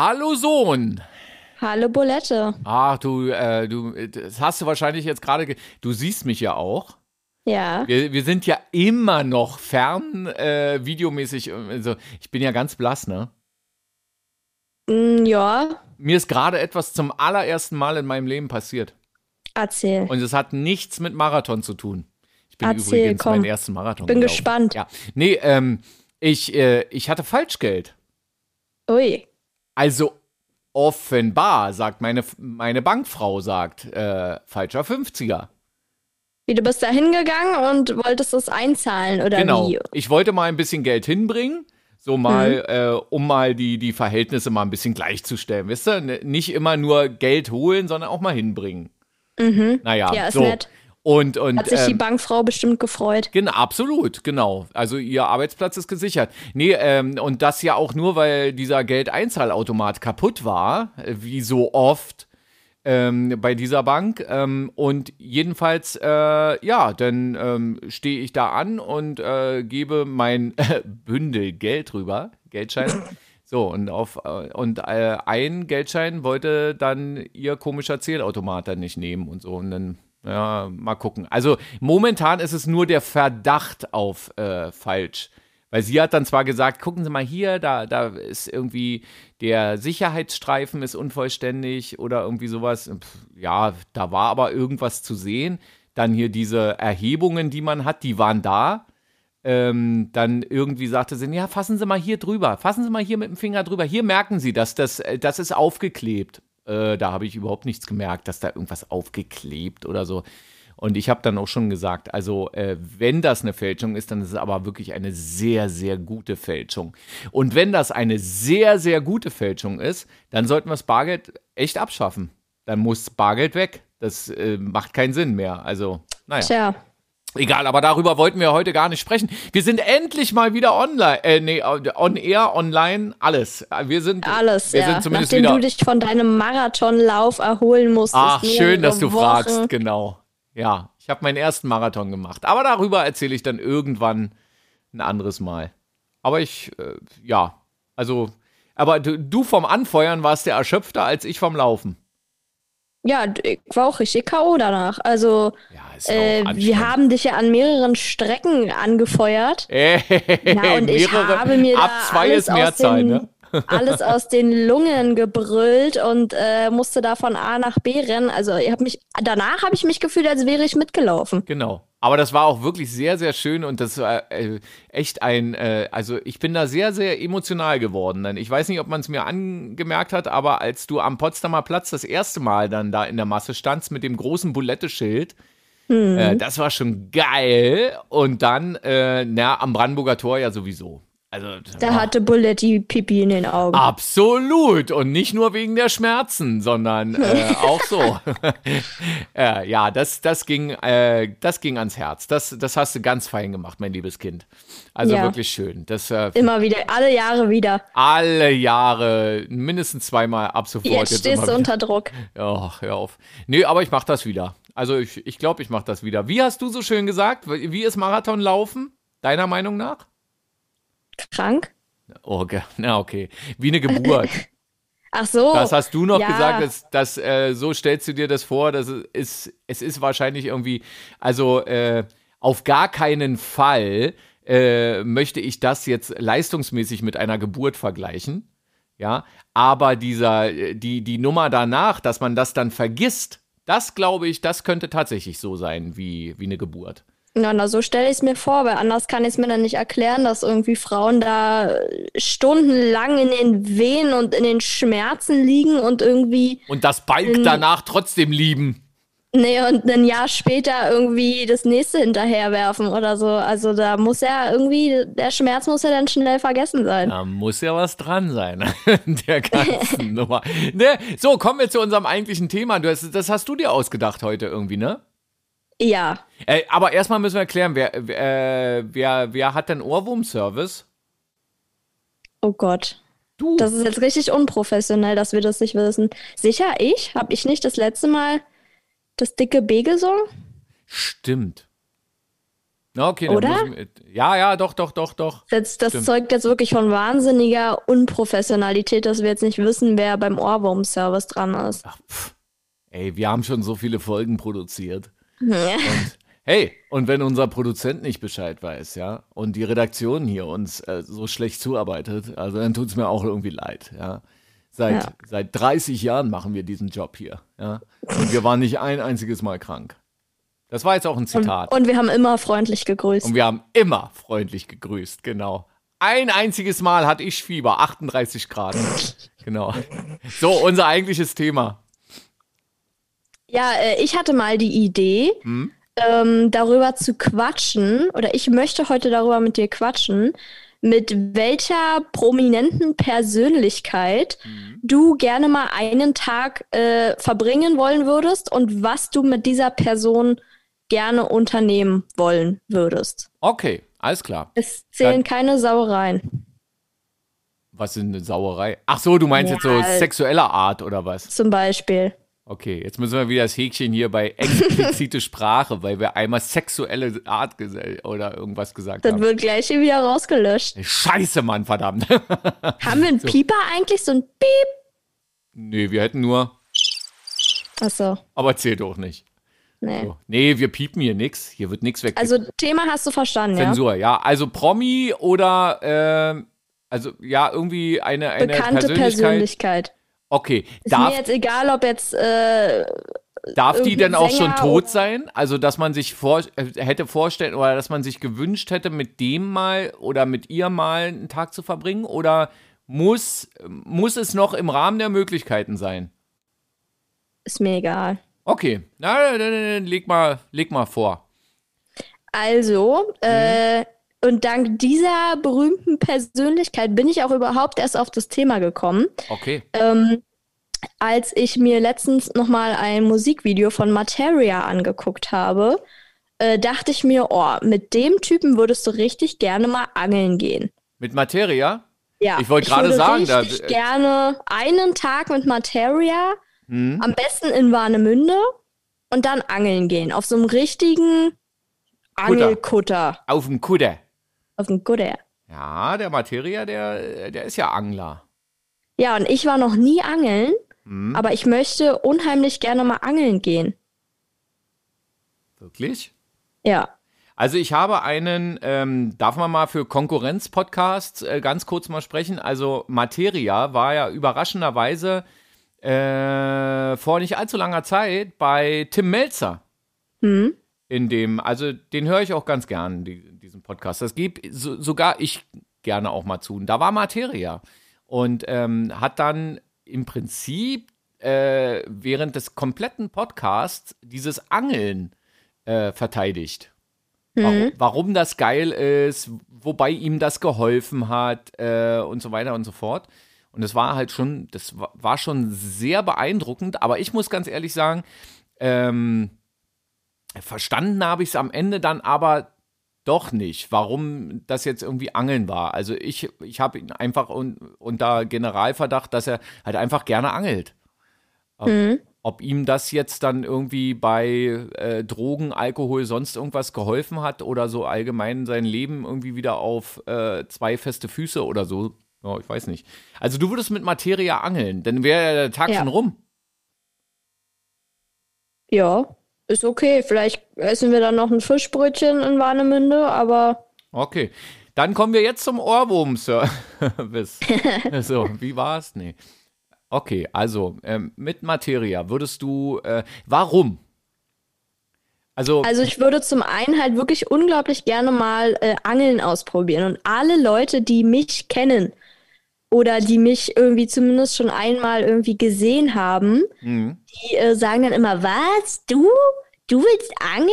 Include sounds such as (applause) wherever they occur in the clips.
Hallo Sohn. Hallo Bolette. Ach, du, äh, du, das hast du wahrscheinlich jetzt gerade. Du siehst mich ja auch. Ja. Wir, wir sind ja immer noch fern, äh, videomäßig. Also, ich bin ja ganz blass, ne? Mm, ja. Mir ist gerade etwas zum allerersten Mal in meinem Leben passiert. Erzähl. Und es hat nichts mit Marathon zu tun. Ich bin Erzähl, übrigens komm. meinen ersten Marathon. Bin gelaufen. gespannt. Ja. Nee, ähm, ich, äh, ich hatte Falschgeld. Ui. Also offenbar, sagt meine, meine Bankfrau, sagt, äh, falscher 50er. Wie, du bist da hingegangen und wolltest es einzahlen oder genau. wie? Ich wollte mal ein bisschen Geld hinbringen, so mal, äh, um mal die, die Verhältnisse mal ein bisschen gleichzustellen. Wisst ihr? Nicht immer nur Geld holen, sondern auch mal hinbringen. Mhm. Naja, Ja, ist so. nett. Und, und Hat sich die ähm, Bankfrau bestimmt gefreut. Genau, absolut, genau. Also ihr Arbeitsplatz ist gesichert. Nee, ähm, und das ja auch nur, weil dieser Geldeinzahlautomat kaputt war, äh, wie so oft ähm, bei dieser Bank. Ähm, und jedenfalls, äh, ja, dann ähm, stehe ich da an und äh, gebe mein (laughs) Bündel Geld rüber, Geldschein. (laughs) So, und auf äh, und äh, ein Geldschein wollte dann ihr komischer Zählautomat dann nicht nehmen und so. Und dann, ja, mal gucken. Also momentan ist es nur der Verdacht auf äh, falsch. Weil sie hat dann zwar gesagt, gucken Sie mal hier, da, da ist irgendwie der Sicherheitsstreifen ist unvollständig oder irgendwie sowas. Pff, Ja, da war aber irgendwas zu sehen. Dann hier diese Erhebungen, die man hat, die waren da ähm, dann irgendwie sagte sie, ja, fassen Sie mal hier drüber, fassen Sie mal hier mit dem Finger drüber, hier merken Sie, dass das, äh, das ist aufgeklebt. Äh, da habe ich überhaupt nichts gemerkt, dass da irgendwas aufgeklebt oder so. Und ich habe dann auch schon gesagt, also äh, wenn das eine Fälschung ist, dann ist es aber wirklich eine sehr, sehr gute Fälschung. Und wenn das eine sehr, sehr gute Fälschung ist, dann sollten wir das Bargeld echt abschaffen. Dann muss Bargeld weg. Das äh, macht keinen Sinn mehr. Also, naja. Tja. Egal, aber darüber wollten wir heute gar nicht sprechen. Wir sind endlich mal wieder online, äh, nee, on air, online, alles. Wir sind Alles, wir ja. sind zumindest Nachdem wieder. du dich von deinem Marathonlauf erholen musstest. Ach, schön, dass du Wochen. fragst, genau. Ja, ich habe meinen ersten Marathon gemacht, aber darüber erzähle ich dann irgendwann ein anderes Mal. Aber ich, äh, ja, also, aber du, du vom Anfeuern warst der erschöpfter als ich vom Laufen. Ja, ich war auch richtig K.O. danach. Also, Ja, ja äh, wir haben dich ja an mehreren Strecken angefeuert. Ey, (laughs) Ja, und ich mehrere, habe mir ab da zwei alles ist Mehrzahl, aus den, ne? (laughs) alles aus den Lungen gebrüllt und äh, musste da von A nach B rennen. Also ich habe mich danach habe ich mich gefühlt, als wäre ich mitgelaufen. Genau. Aber das war auch wirklich sehr, sehr schön und das war äh, echt ein, äh, also ich bin da sehr, sehr emotional geworden. Denn ich weiß nicht, ob man es mir angemerkt hat, aber als du am Potsdamer Platz das erste Mal dann da in der Masse standst mit dem großen Bulette-Schild, äh, das war schon geil. Und dann, äh, na, am Brandenburger Tor ja sowieso. Also, Da hatte Bulletti Pipi in den Augen. Absolut. Und nicht nur wegen der Schmerzen, sondern äh, (laughs) auch so. (laughs) äh, ja, das, das, ging, äh, das ging ans Herz. Das, das hast du ganz fein gemacht, mein liebes Kind. Also Ja. wirklich schön. Das äh, Immer wieder, alle Jahre wieder. alle Jahre, mindestens zweimal ab sofort. Jetzt stehst immer du unter Druck. Ach, hör auf. Nee, aber ich mach das wieder. Also ich, ich glaube, ich mach das wieder. Wie hast du so schön gesagt? Wie ist Marathon laufen? Deiner Meinung nach? Krank? Oh, na okay. Wie eine Geburt. (laughs) Ach so. Das hast du noch ja. gesagt, dass, dass äh, so stellst du dir das vor, dass es ist, es ist wahrscheinlich irgendwie, also äh, auf gar keinen Fall äh, möchte ich das jetzt leistungsmäßig mit einer Geburt vergleichen. Ja, aber dieser, äh, die, die Nummer danach, dass man das dann vergisst, das glaube ich, das könnte tatsächlich so sein wie, wie eine Geburt. Na, na, so stelle ich es mir vor, weil anders kann ich es mir dann nicht erklären, dass irgendwie Frauen da stundenlang in den Wehen und in den Schmerzen liegen und irgendwie, Und das Balk danach trotzdem lieben. Nee, und ein Jahr später irgendwie das nächste hinterherwerfen oder so. Also da muss ja irgendwie, der Schmerz muss ja dann schnell vergessen sein. Da muss ja was dran sein (laughs) der ganzen (laughs) Nummer. Ne? So, kommen wir zu unserem eigentlichen Thema. Du hast, das hast du dir ausgedacht heute irgendwie, ne? Ja. Äh, aber erstmal müssen wir erklären, wer, äh, wer, wer hat denn Ohrwurm-Service? Oh Gott. Du. Das ist jetzt richtig unprofessionell, dass wir das nicht wissen. Sicher ich? Hab ich nicht das letzte Mal das dicke B gesungen? Stimmt. Okay, dann Oder? ich, ja, ja, doch, doch, doch, doch. Das, das zeugt jetzt wirklich von wahnsinniger Unprofessionalität, dass wir jetzt nicht wissen, wer beim Ohrwurm-Service dran ist. Ach, pff. Ey, wir haben schon so viele Folgen produziert. Ja. Und hey, und wenn unser Produzent nicht Bescheid weiß, ja, und die Redaktion hier uns äh, so schlecht zuarbeitet, also dann tut es mir auch irgendwie leid, ja. Seit, Ja. seit 30 Jahren machen wir diesen Job hier, ja. Und wir waren nicht ein einziges Mal krank. Das war jetzt auch ein Und, Zitat. und wir haben immer freundlich gegrüßt. Und wir haben immer freundlich gegrüßt, genau. Ein einziges Mal hatte ich Fieber, 38 Grad. Genau. So, unser eigentliches Thema. Ja, äh, ich hatte mal die Idee, Hm? ähm, darüber zu quatschen, oder ich möchte heute darüber mit dir quatschen, mit welcher prominenten Persönlichkeit Mhm. du gerne mal einen Tag äh, verbringen wollen würdest und was du mit dieser Person gerne unternehmen wollen würdest. Okay, alles klar. Es zählen Dann- keine Sauereien. Was ist eine Sauerei? Ach so, du meinst jetzt so Ja. sexueller Art oder was? Zum Beispiel. Okay, jetzt müssen wir wieder das Häkchen hier bei explizite Sprache, weil wir einmal sexuelle Art oder irgendwas gesagt Das haben. wird gleich hier wieder rausgelöscht. Scheiße, Mann, verdammt. (laughs) Haben wir einen Pieper eigentlich? So ein Piep? nee, wir hätten nur, Achso, aber zählt auch nicht. nee. So. Nee, wir piepen hier nix. Hier wird nichts weg. Also Thema hast du verstanden, ja? Zensur, ja. Also Promi oder, ähm, also ja, irgendwie eine, eine Bekannte Persönlichkeit. Persönlichkeit. Okay, Ist darf, mir jetzt egal, ob jetzt äh, darf die denn auch schon Sänger tot oder- sein? Also, dass man sich vor, äh, hätte vorstellen oder dass man sich gewünscht hätte, mit dem mal oder mit ihr mal einen Tag zu verbringen? Oder muss, muss es noch im Rahmen der Möglichkeiten sein? ist mir egal. Okay, na, dann, dann, dann leg mal, leg mal vor. Also, Mhm. äh, und dank dieser berühmten Persönlichkeit bin ich auch überhaupt erst auf das Thema gekommen, Okay. ähm, als ich mir letztens nochmal ein Musikvideo von Materia angeguckt habe. Äh, dachte ich mir, oh, mit dem Typen würdest du richtig gerne mal angeln gehen. Mit Materia? Ja, Ich wollte gerade sagen, da- äh, gerne einen Tag mit Materia, Hm? am besten in Warnemünde und dann angeln gehen. Auf so einem richtigen Angelkutter. Auf dem Kutter. Auf dem Kutter. Ja, der Materia, der, der ist ja Angler. Ja, und ich war noch nie angeln, Hm? aber ich möchte unheimlich gerne mal angeln gehen. Wirklich? Ja. Also ich habe einen, ähm, darf man mal für Konkurrenz-Podcasts äh, ganz kurz mal sprechen. Also Materia war ja überraschenderweise äh, vor nicht allzu langer Zeit bei Tim Melzer. Hm? In dem, also den höre ich auch ganz gern, die, diesen Podcast. Das gibt so, sogar ich gerne auch mal zu. Da war Materia. Und ähm, hat dann im Prinzip äh, während des kompletten Podcasts dieses Angeln äh, verteidigt. Warum, warum das geil ist, wobei ihm das geholfen hat äh, und so weiter und so fort. Und das war halt schon, das wa- war schon sehr beeindruckend, aber ich muss ganz ehrlich sagen, ähm, verstanden habe ich es am Ende dann aber doch nicht, warum das jetzt irgendwie Angeln war. Also ich, ich habe ihn einfach un, unter Generalverdacht, dass er halt einfach gerne angelt. Hm? Ob ihm das jetzt dann irgendwie bei äh, Drogen, Alkohol, sonst irgendwas geholfen hat oder so allgemein sein Leben irgendwie wieder auf äh, zwei feste Füße oder so. Ja, ich weiß nicht. Also du würdest mit Materia angeln, dann wäre der Tag Ja. schon rum. Ja, ist okay. Vielleicht essen wir dann noch ein Fischbrötchen in Warnemünde, aber Okay. Dann kommen wir jetzt zum Ohrwurm-Service. (laughs) so, wie war's? Nee. Okay, also ähm, mit Materia würdest du, äh, warum? Also, Also ich würde zum einen halt wirklich unglaublich gerne mal äh, Angeln ausprobieren. Und alle Leute, die mich kennen oder die mich irgendwie zumindest schon einmal irgendwie gesehen haben, mh, die äh, sagen dann immer, was? Du? Du willst angeln?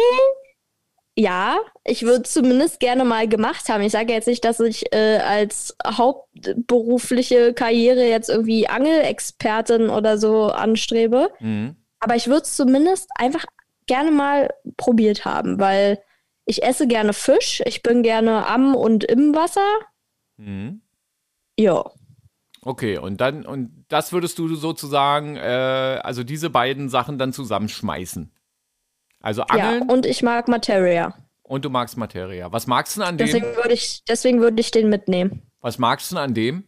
Ja, ich würde zumindest gerne mal gemacht haben. Ich sage jetzt nicht, dass ich äh, als hauptberufliche Karriere jetzt irgendwie Angelexpertin oder so anstrebe. mh. Aber ich würde es zumindest einfach gerne mal probiert haben, weil ich esse gerne Fisch, ich bin gerne am und im Wasser. Mhm. Ja. Okay, und dann, und das würdest du sozusagen, äh, also diese beiden Sachen dann zusammenschmeißen. Also Ja, Angeln, und ich mag Materia. Und du magst Materia. Was magst du denn an dem? Deswegen würde ich, deswegen würde ich den mitnehmen. Was magst du denn an dem?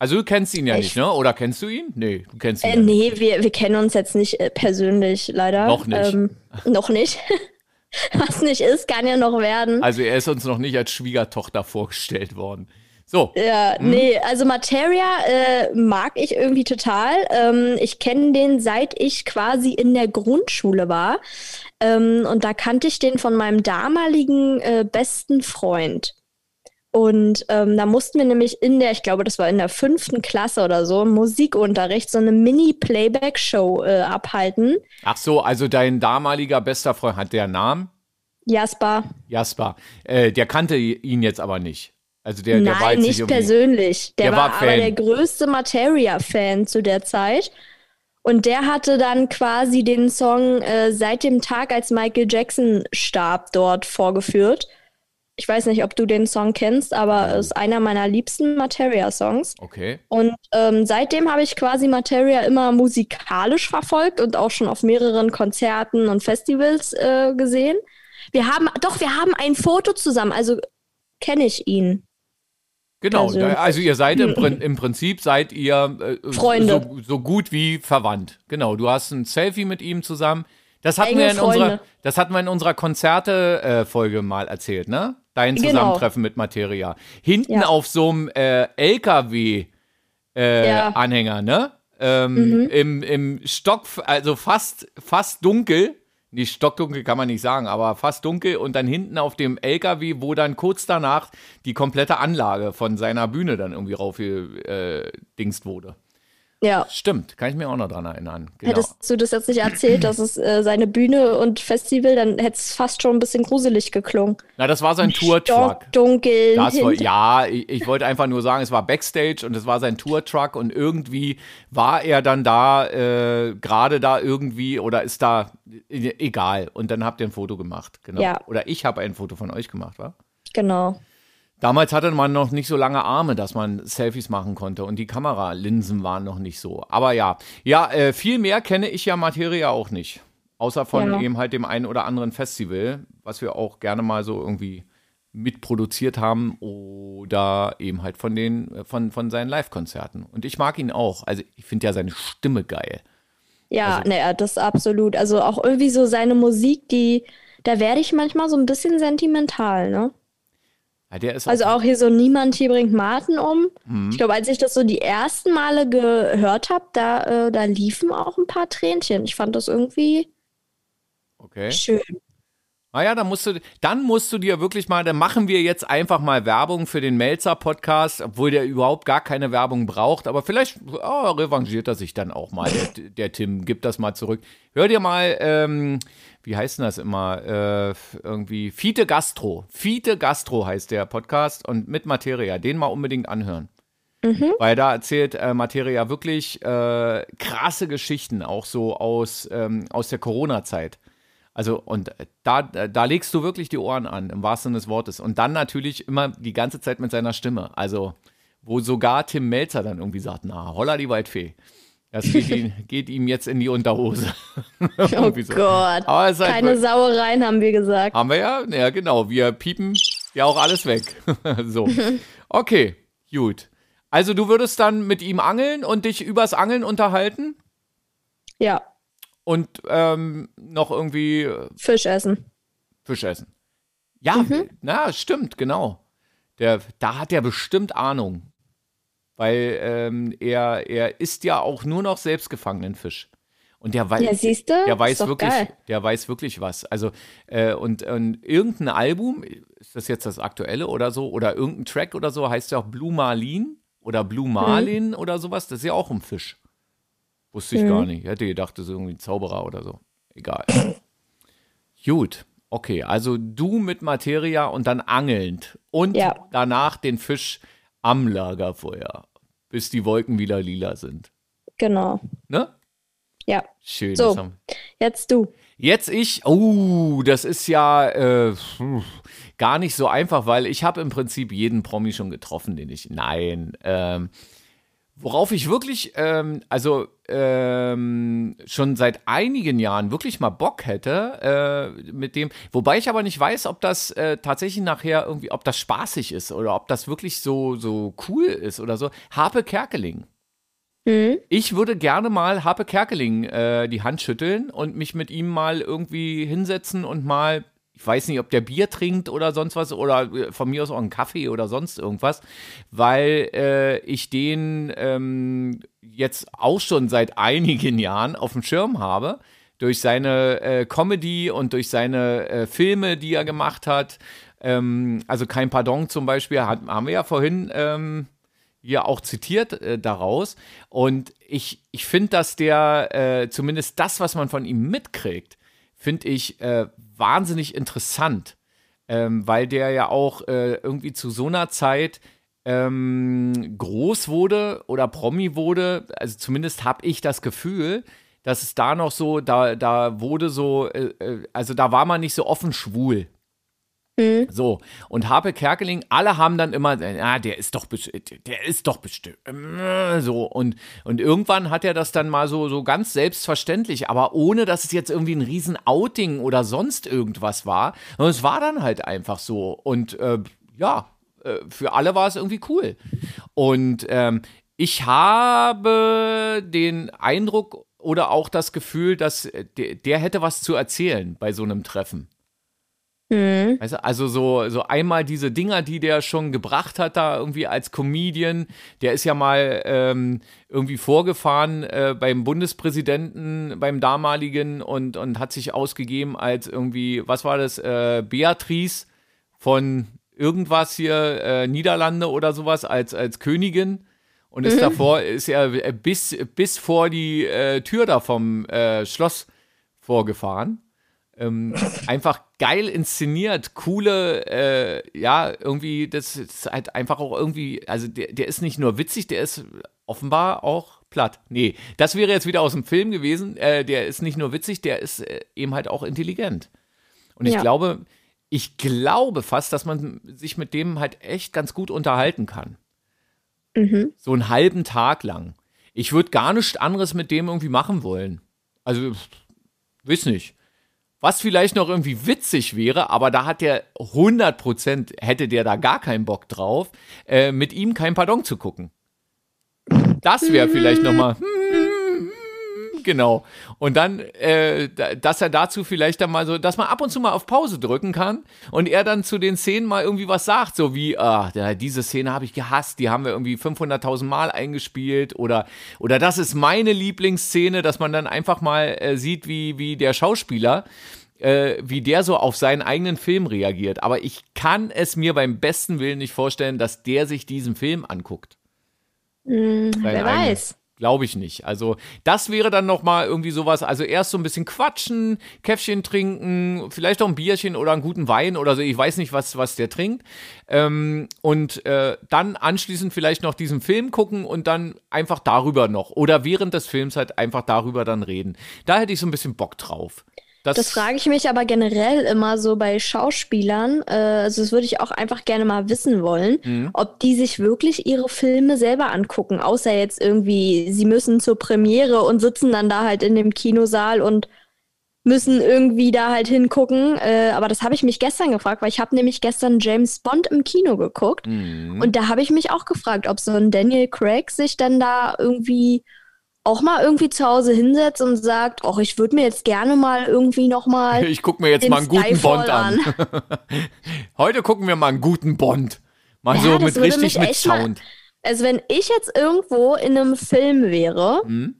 Also du kennst ihn ja Ich- nicht, ne? Oder kennst du ihn? Nee, du kennst ihn Äh, ja nicht. nee, wir, wir kennen uns jetzt nicht äh, persönlich, leider. Noch nicht. Ähm, noch nicht. (laughs) Was nicht ist, kann ja noch werden. Also er ist uns noch nicht als Schwiegertochter vorgestellt worden. So, Ja, nee, also Materia äh, mag ich irgendwie total. Ähm, ich kenne den seit ich quasi in der Grundschule war. Ähm, und da kannte ich den von meinem damaligen äh, besten Freund. Und ähm, da mussten wir nämlich in der, ich glaube, das war in der fünften Klasse oder so, im Musikunterricht so eine Mini-Playback-Show äh, abhalten. ach so, also dein damaliger bester Freund hat der Namen? Jasper. Jasper. Äh, der kannte ihn jetzt aber nicht. Also der, der war Nein, jetzt nicht persönlich. Der, Der war, war aber der größte Materia-Fan zu der Zeit. Und der hatte dann quasi den Song äh, seit dem Tag, als Michael Jackson starb, dort vorgeführt. Ich weiß nicht, ob du den Song kennst, aber es ist einer meiner liebsten Materia-Songs. Okay. Und ähm, seitdem habe ich quasi Materia immer musikalisch verfolgt und auch schon auf mehreren Konzerten und Festivals äh, gesehen. Wir haben, doch, wir haben ein Foto zusammen, also kenne ich ihn. Genau, Also- also ihr seid im, (clears throat) im Prinzip seid ihr äh, Freunde. So, so gut wie verwandt. Genau, du hast ein Selfie mit ihm zusammen. Das hatten Enge wir in unserer, Freunde. das hatten wir in unserer Konzerte-Folge mal erzählt, ne? Dein Genau. Zusammentreffen mit Materia. Hinten Ja. auf so einem äh, LKW äh, Ja. Mhm. Ne? Ähm, Im, Im Stock, also fast, fast dunkel. Nicht stockdunkel kann man nicht sagen, aber fast dunkel und dann hinten auf dem LKW, wo dann kurz danach die komplette Anlage von seiner Bühne dann irgendwie raufgedingst wurde. Ja. Stimmt, kann ich mir auch noch dran erinnern. Genau. Hättest du das jetzt nicht erzählt, dass es äh, seine Bühne und Festival, dann hätte es fast schon ein bisschen gruselig geklungen. Na, das war sein Tour-Truck. Dunkel. Das war, ja, ich, ich wollte einfach nur sagen, es war Backstage und es war sein Tour-Truck und irgendwie war er dann da, äh, gerade da irgendwie oder ist da, egal. Und dann habt ihr ein Foto gemacht, genau. Ja. Oder ich habe ein Foto von euch gemacht, wa? Genau. Damals hatte man noch nicht so lange Arme, dass man Selfies machen konnte und die Kameralinsen waren noch nicht so. Aber ja, ja, äh, viel mehr kenne ich ja Materia auch nicht. Außer von Ja. eben halt dem einen oder anderen Festival, was wir auch gerne mal so irgendwie mitproduziert haben oder eben halt von den, äh, von, von seinen Live-Konzerten. Und ich mag ihn auch. Also ich finde ja seine Stimme geil. Ja, Also- naja, das absolut. Also auch irgendwie so seine Musik, die, da werde ich manchmal so ein bisschen sentimental, ne? Ja, Also auch, hier so Niemand hier bringt Martin um. Mhm. Ich glaube, als ich das so die ersten Male gehört habe, da, äh, da liefen auch ein paar Tränchen. Ich fand das irgendwie okay. schön. Naja, dann musst du, dann musst du dir wirklich mal, dann machen wir jetzt einfach mal Werbung für den Melzer-Podcast, obwohl der überhaupt gar keine Werbung braucht. Aber vielleicht oh, revanchiert er sich dann auch mal, der, der Tim. Gib das mal zurück. Hör dir mal, ähm, wie heißt denn das immer? Äh, irgendwie Fiete Gastro. Fiete Gastro heißt der Podcast und mit Materia. Den mal unbedingt anhören. Weil da erzählt äh, Materia wirklich äh, krasse Geschichten, auch so aus, ähm, aus der Corona-Zeit. Also, und da, da legst du wirklich die Ohren an, im wahrsten Sinne des Wortes. Und dann natürlich immer die ganze Zeit mit seiner Stimme. Also, wo sogar Tim Melzer dann irgendwie sagt: Na, holla die Waldfee. Das geht, ihm, geht ihm jetzt in die Unterhose. (laughs) Oh (laughs) so. Gott. Halt Keine wirklich- Sauereien haben wir gesagt. haben wir ja? Ja, genau. Wir piepen ja auch alles weg. (laughs) so. Okay, gut. Also, du würdest dann mit ihm angeln und dich übers Angeln unterhalten Ja, und ähm, noch irgendwie äh, Fisch essen. Fisch essen. Ja, Mhm. na, stimmt, genau. Der, da hat er bestimmt Ahnung. Weil ähm, er, er isst ja auch nur noch selbstgefangenen Fisch. Und der weiß, Ja, siehst du? der weiß wirklich, geil. der weiß wirklich was. Also, äh, und, und irgendein Album, ist das jetzt das aktuelle oder so, oder irgendein Track oder so, heißt ja auch Blue Marlin oder Blue Marlin oder sowas. Das ist ja auch ein Fisch. Wusste ich Mhm. gar nicht. Ich hätte gedacht, das ist irgendwie ein Zauberer oder so. Egal. (clears throat) Gut. Okay, also du mit Materia und dann angelnd und Ja. danach den Fisch am Lagerfeuer, bis die Wolken wieder lila sind. Genau. Ne? Ja. Schön. So. haben- Jetzt du. Jetzt ich, oh, das ist ja äh, gar nicht so einfach, weil ich habe im Prinzip jeden Promi schon getroffen, den ich, nein, ähm, Worauf ich wirklich, ähm, also ähm, schon seit einigen Jahren wirklich mal Bock hätte, äh, mit dem, wobei ich aber nicht weiß, ob das äh, tatsächlich nachher irgendwie, ob das spaßig ist oder ob das wirklich so, so cool ist oder so. Harpe Kerkeling. Mhm. Ich würde gerne mal Harpe Kerkeling äh, die Hand schütteln und mich mit ihm mal irgendwie hinsetzen und mal ich weiß nicht, ob der Bier trinkt oder sonst was oder äh, von mir aus auch einen Kaffee oder sonst irgendwas, weil äh, ich den ähm, jetzt auch schon seit einigen (laughs) Jahren auf dem Schirm habe. Durch seine äh, Comedy und durch seine äh, Filme, die er gemacht hat. Ähm, also kein Pardon zum Beispiel, hat, haben wir ja vorhin ähm, ja auch zitiert äh, daraus. Und ich, ich finde, dass der äh, zumindest das, was man von ihm mitkriegt, finde ich äh, wahnsinnig interessant, ähm, weil der ja auch äh, irgendwie zu so einer Zeit ähm, groß wurde oder Promi wurde. Also zumindest habe ich das Gefühl, dass es da noch so, da, da wurde so, äh, äh also da war man nicht so offen schwul. Mhm. So, und Harpe Kerkeling, alle haben dann immer, ja, der ist doch, der ist doch bestimmt, äh, so, und, und irgendwann hat er das dann mal so, so ganz selbstverständlich, aber ohne, dass es jetzt irgendwie ein riesen Outing oder sonst irgendwas war, und es war dann halt einfach so, und äh, ja, äh, für alle war es irgendwie cool. Und ähm, ich habe den Eindruck oder auch das Gefühl, dass der, der hätte was zu erzählen bei so einem Treffen. Mhm. Weißt du, also so, so einmal diese Dinger, die der schon gebracht hat, da irgendwie als Comedian, der ist ja mal ähm, irgendwie vorgefahren äh, beim Bundespräsidenten, beim damaligen und, und hat sich ausgegeben als irgendwie, was war das, äh, Beatrice von irgendwas hier, äh, Niederlande oder sowas, als, als Königin. Und ist mhm. davor, ist er bis, bis vor die äh, Tür da vom äh, Schloss vorgefahren. Ähm, einfach geil inszeniert, coole, äh, ja, irgendwie, das ist halt einfach auch irgendwie, also der, der ist nicht nur witzig, der ist offenbar auch platt. Nee, das wäre jetzt wieder aus dem Film gewesen. Äh, der ist nicht nur witzig, der ist äh, eben halt auch intelligent. Und ich ja. glaube, ich glaube fast, dass man sich mit dem halt echt ganz gut unterhalten kann. Mhm. So einen halben Tag lang. Ich würde gar nichts anderes mit dem irgendwie machen wollen. Also, weiß nicht. Was vielleicht noch irgendwie witzig wäre, aber da hat der 100% hätte der da gar keinen Bock drauf, äh, mit ihm kein Pardon zu gucken. Das wäre vielleicht noch mal, hm, genau. Und dann, äh, dass er dazu vielleicht dann mal so, dass man ab und zu mal auf Pause drücken kann und er dann zu den Szenen mal irgendwie was sagt, so wie, ah, diese Szene habe ich gehasst, die haben wir irgendwie 500.000 Mal eingespielt oder, oder das ist meine Lieblingsszene, dass man dann einfach mal äh, sieht, wie, wie der Schauspieler äh, wie der so auf seinen eigenen Film reagiert. Aber ich kann es mir beim besten Willen nicht vorstellen, dass der sich diesen Film anguckt. Hm, wer weiß. Glaube ich nicht. Also, das wäre dann nochmal irgendwie sowas. Also, erst so ein bisschen quatschen, Käffchen trinken, vielleicht auch ein Bierchen oder einen guten Wein oder so. Ich weiß nicht, was, was der trinkt. Ähm, und äh, dann anschließend vielleicht noch diesen Film gucken und dann einfach darüber noch. Oder während des Films halt einfach darüber dann reden. Da hätte ich so ein bisschen Bock drauf. Das, das frage ich mich aber generell immer so bei Schauspielern. Äh, also das würde ich auch einfach gerne mal wissen wollen, mhm. ob die sich wirklich ihre Filme selber angucken, außer jetzt irgendwie, sie müssen zur Premiere und sitzen dann da halt in dem Kinosaal und müssen irgendwie da halt hingucken. Äh, aber das habe ich mich gestern gefragt, weil ich habe nämlich gestern James Bond im Kino geguckt. Mhm. Und da habe ich mich auch gefragt, ob so ein Daniel Craig sich dann da irgendwie auch mal irgendwie zu Hause hinsetzt und sagt, ach, ich würde mir jetzt gerne mal irgendwie noch mal Ich gucke mir jetzt mal einen guten Skyfall Bond an. an. (laughs) Heute gucken wir mal einen guten Bond. Mal ja, so mit richtig mit Sound. Mal, also wenn ich jetzt irgendwo in einem Film wäre, mhm.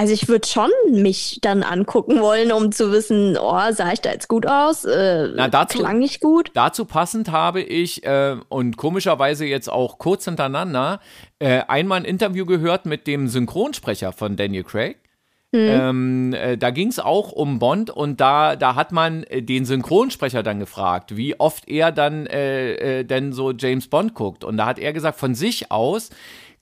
Also ich würde schon mich dann angucken wollen, um zu wissen, oh, sah ich da jetzt gut aus? Äh, Na, dazu, klang nicht gut. Dazu passend habe ich äh, und komischerweise jetzt auch kurz hintereinander äh, einmal ein Interview gehört mit dem Synchronsprecher von Daniel Craig. Mhm. Ähm, äh, da ging es auch um Bond und da, da hat man äh, den Synchronsprecher dann gefragt, wie oft er dann äh, äh, denn so James Bond guckt. Und da hat er gesagt, von sich aus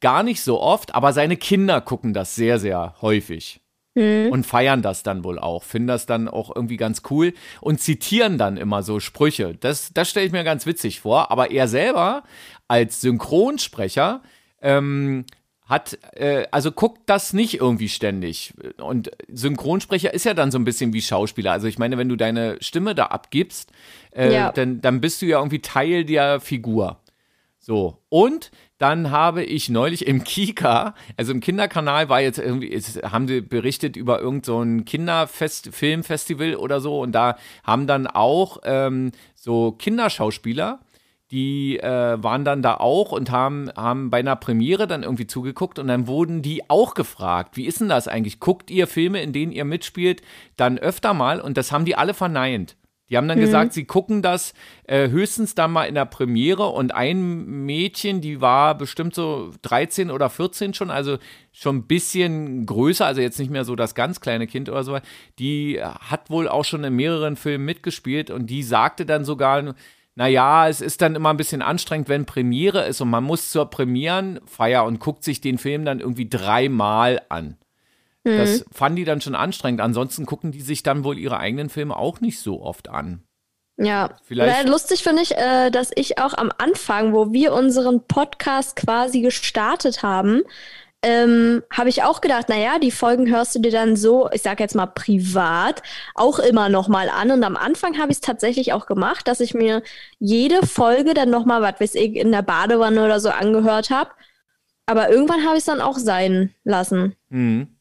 gar nicht so oft, aber seine Kinder gucken das sehr, sehr häufig. Mhm. Und feiern das dann wohl auch, finden das dann auch irgendwie ganz cool und zitieren dann immer so Sprüche. Das, das stelle ich mir ganz witzig vor. Aber er selber als Synchronsprecher ähm, hat, äh, also guckt das nicht irgendwie ständig. Und Synchronsprecher ist ja dann so ein bisschen wie Schauspieler. Also ich meine, wenn du deine Stimme da abgibst, äh, ja. dann, dann bist du ja irgendwie Teil der Figur. So. Und dann habe ich neulich im Kika, also im Kinderkanal war jetzt irgendwie, jetzt haben sie berichtet über irgendein so Kinderfilmfestival oder so und da haben dann auch ähm, so Kinderschauspieler die äh, waren dann da auch und haben, haben bei einer Premiere dann irgendwie zugeguckt und dann wurden die auch gefragt, wie ist denn das eigentlich? Guckt ihr Filme, in denen ihr mitspielt, dann öfter mal? Und das haben die alle verneint. Die haben dann mhm. gesagt, sie gucken das äh, höchstens dann mal in der Premiere und ein Mädchen, die war bestimmt so 13 oder 14 schon, also schon ein bisschen größer, also jetzt nicht mehr so das ganz kleine Kind oder so, die hat wohl auch schon in mehreren Filmen mitgespielt und die sagte dann sogar, naja, es ist dann immer ein bisschen anstrengend, wenn Premiere ist und man muss zur Premierenfeier und guckt sich den Film dann irgendwie dreimal an. Mhm. Das fanden die dann schon anstrengend. Ansonsten gucken die sich dann wohl ihre eigenen Filme auch nicht so oft an. Ja, Vielleicht. lustig finde ich, äh, dass ich auch am Anfang, wo wir unseren Podcast quasi gestartet haben, ähm, habe ich auch gedacht, naja, die Folgen hörst du dir dann so, ich sage jetzt mal privat, auch immer noch mal an. Und am Anfang habe ich es tatsächlich auch gemacht, dass ich mir jede Folge dann noch mal, was weiß ich, in der Badewanne oder so angehört habe. Aber irgendwann habe ich es dann auch sein lassen. Mhm.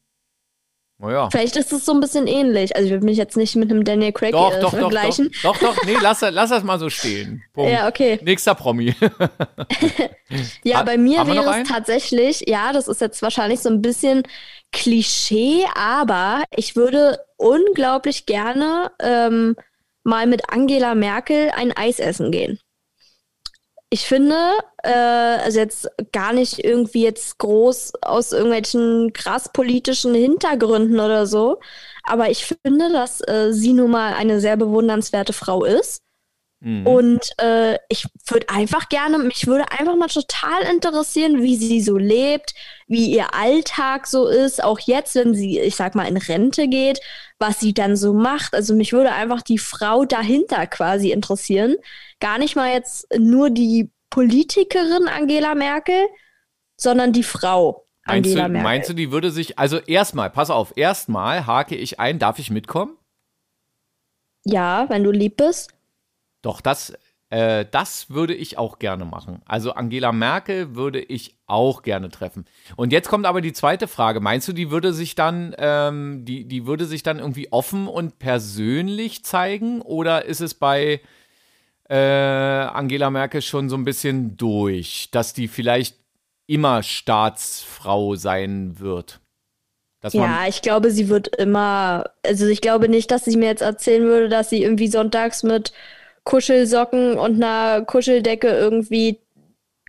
Oh ja. Vielleicht ist es so ein bisschen ähnlich. Also ich würde mich jetzt nicht mit einem Daniel Craig doch, äh, doch, vergleichen. Doch, doch, doch, nee, lass, lass das mal so stehen. (laughs) Punkt. Ja, okay. Nächster Promi. (laughs) ja, bei mir wäre es tatsächlich, ja, das ist jetzt wahrscheinlich so ein bisschen Klischee, aber ich würde unglaublich gerne ähm, mal mit Angela Merkel ein Eis essen gehen ich finde, äh, also jetzt gar nicht irgendwie jetzt groß aus irgendwelchen krass politischen Hintergründen oder so, aber ich finde, dass äh, sie nun mal eine sehr bewundernswerte Frau ist. Mhm. Und äh, ich würde einfach gerne, mich würde einfach mal total interessieren, wie sie so lebt, wie ihr Alltag so ist, auch jetzt, wenn sie, ich sag mal, in Rente geht, was sie dann so macht. Also mich würde einfach die Frau dahinter quasi interessieren gar nicht mal jetzt nur die Politikerin Angela Merkel, sondern die Frau Angela meinst du, Merkel. Meinst du, die würde sich, also erstmal, pass auf, erstmal hake ich ein, darf ich mitkommen? Ja, wenn du lieb bist. Doch, das, äh, das würde ich auch gerne machen. Also Angela Merkel würde ich auch gerne treffen. Und jetzt kommt aber die zweite Frage. Meinst du, die würde sich dann, ähm, die, die würde sich dann irgendwie offen und persönlich zeigen? Oder ist es bei äh, Angela Merkel schon so ein bisschen durch, dass die vielleicht immer Staatsfrau sein wird. ja, ich glaube, sie wird immer, also ich glaube nicht, dass sie mir jetzt erzählen würde, dass sie irgendwie sonntags mit Kuschelsocken und einer Kuscheldecke irgendwie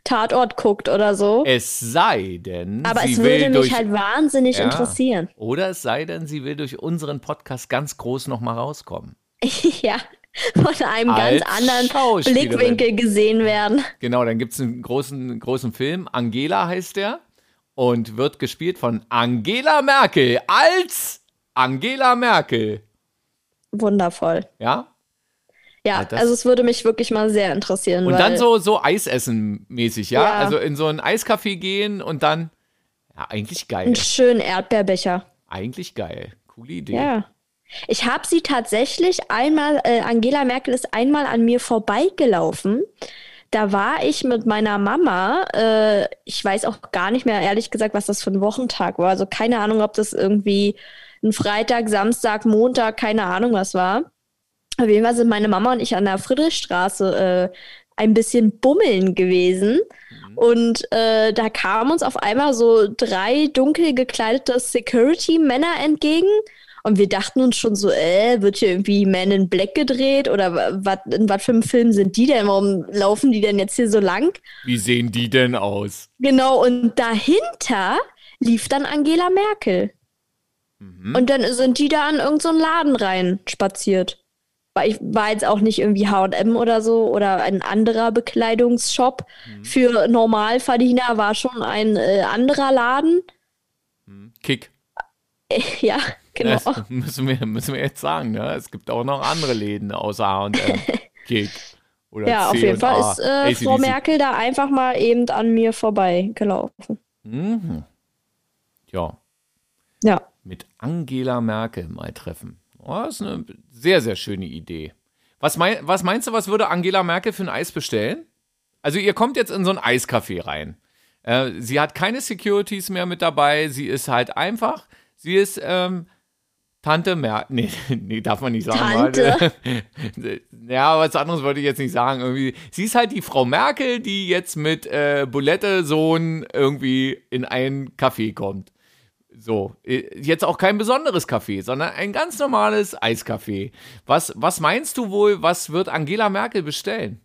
Tatort guckt oder so. Es sei denn, aber es würde mich halt wahnsinnig ja, interessieren. Oder es sei denn, sie will durch unseren Podcast ganz groß nochmal rauskommen. (laughs) ja von einem ganz anderen Blickwinkel gesehen werden. Genau, dann gibt es einen großen, großen Film, Angela heißt der, und wird gespielt von Angela Merkel als Angela Merkel. Wundervoll. Ja? Ja, ja also es würde mich wirklich mal sehr interessieren. Und dann so, so Eisessen mäßig, ja? ja? Also in so ein Eiscafé gehen und dann, ja, eigentlich geil. Einen schönen Erdbeerbecher. Eigentlich geil. Coole Idee. Ja. Ich habe sie tatsächlich einmal, äh, Angela Merkel ist einmal an mir vorbeigelaufen. Da war ich mit meiner Mama, äh, ich weiß auch gar nicht mehr ehrlich gesagt, was das für ein Wochentag war. Also keine Ahnung, ob das irgendwie ein Freitag, Samstag, Montag, keine Ahnung was war. Auf jeden Fall sind meine Mama und ich an der Friedrichstraße äh, ein bisschen bummeln gewesen. Mhm. Und äh, da kamen uns auf einmal so drei dunkel gekleidete Security-Männer entgegen und wir dachten uns schon so, äh, wird hier irgendwie Man in Black gedreht oder wat, in was für einem Film sind die denn? Warum laufen die denn jetzt hier so lang? Wie sehen die denn aus? Genau, und dahinter lief dann Angela Merkel. Mhm. Und dann sind die da in irgendeinen so Laden rein spaziert. Weil ich war jetzt auch nicht irgendwie HM oder so oder ein anderer Bekleidungsshop. Mhm. Für Normalverdiener war schon ein äh, anderer Laden. Mhm. Kick. Ja, genau. Das müssen wir, müssen wir jetzt sagen, ne? Es gibt auch noch andere Läden außer H&M, Kick (laughs) oder Ja, C auf jeden Fall ist äh, Frau Merkel da einfach mal eben an mir vorbeigelaufen. Mhm. Ja, Ja. mit Angela Merkel mal treffen. Oh, das ist eine sehr, sehr schöne Idee. Was, mein, was meinst du, was würde Angela Merkel für ein Eis bestellen? Also ihr kommt jetzt in so ein Eiscafé rein. Äh, sie hat keine Securities mehr mit dabei. Sie ist halt einfach, sie ist ähm, Tante Merkel. (laughs) Nee, nee, darf man nicht sagen. Tante. weil- ja, was anderes wollte ich jetzt nicht sagen. Irgendwie, sie ist halt die Frau Merkel, die jetzt mit äh, Bulette-Sohn irgendwie in ein Café kommt. So, äh, jetzt auch kein besonderes Café, sondern ein ganz normales Eiscafé. Was, was meinst du wohl, was wird Angela Merkel bestellen?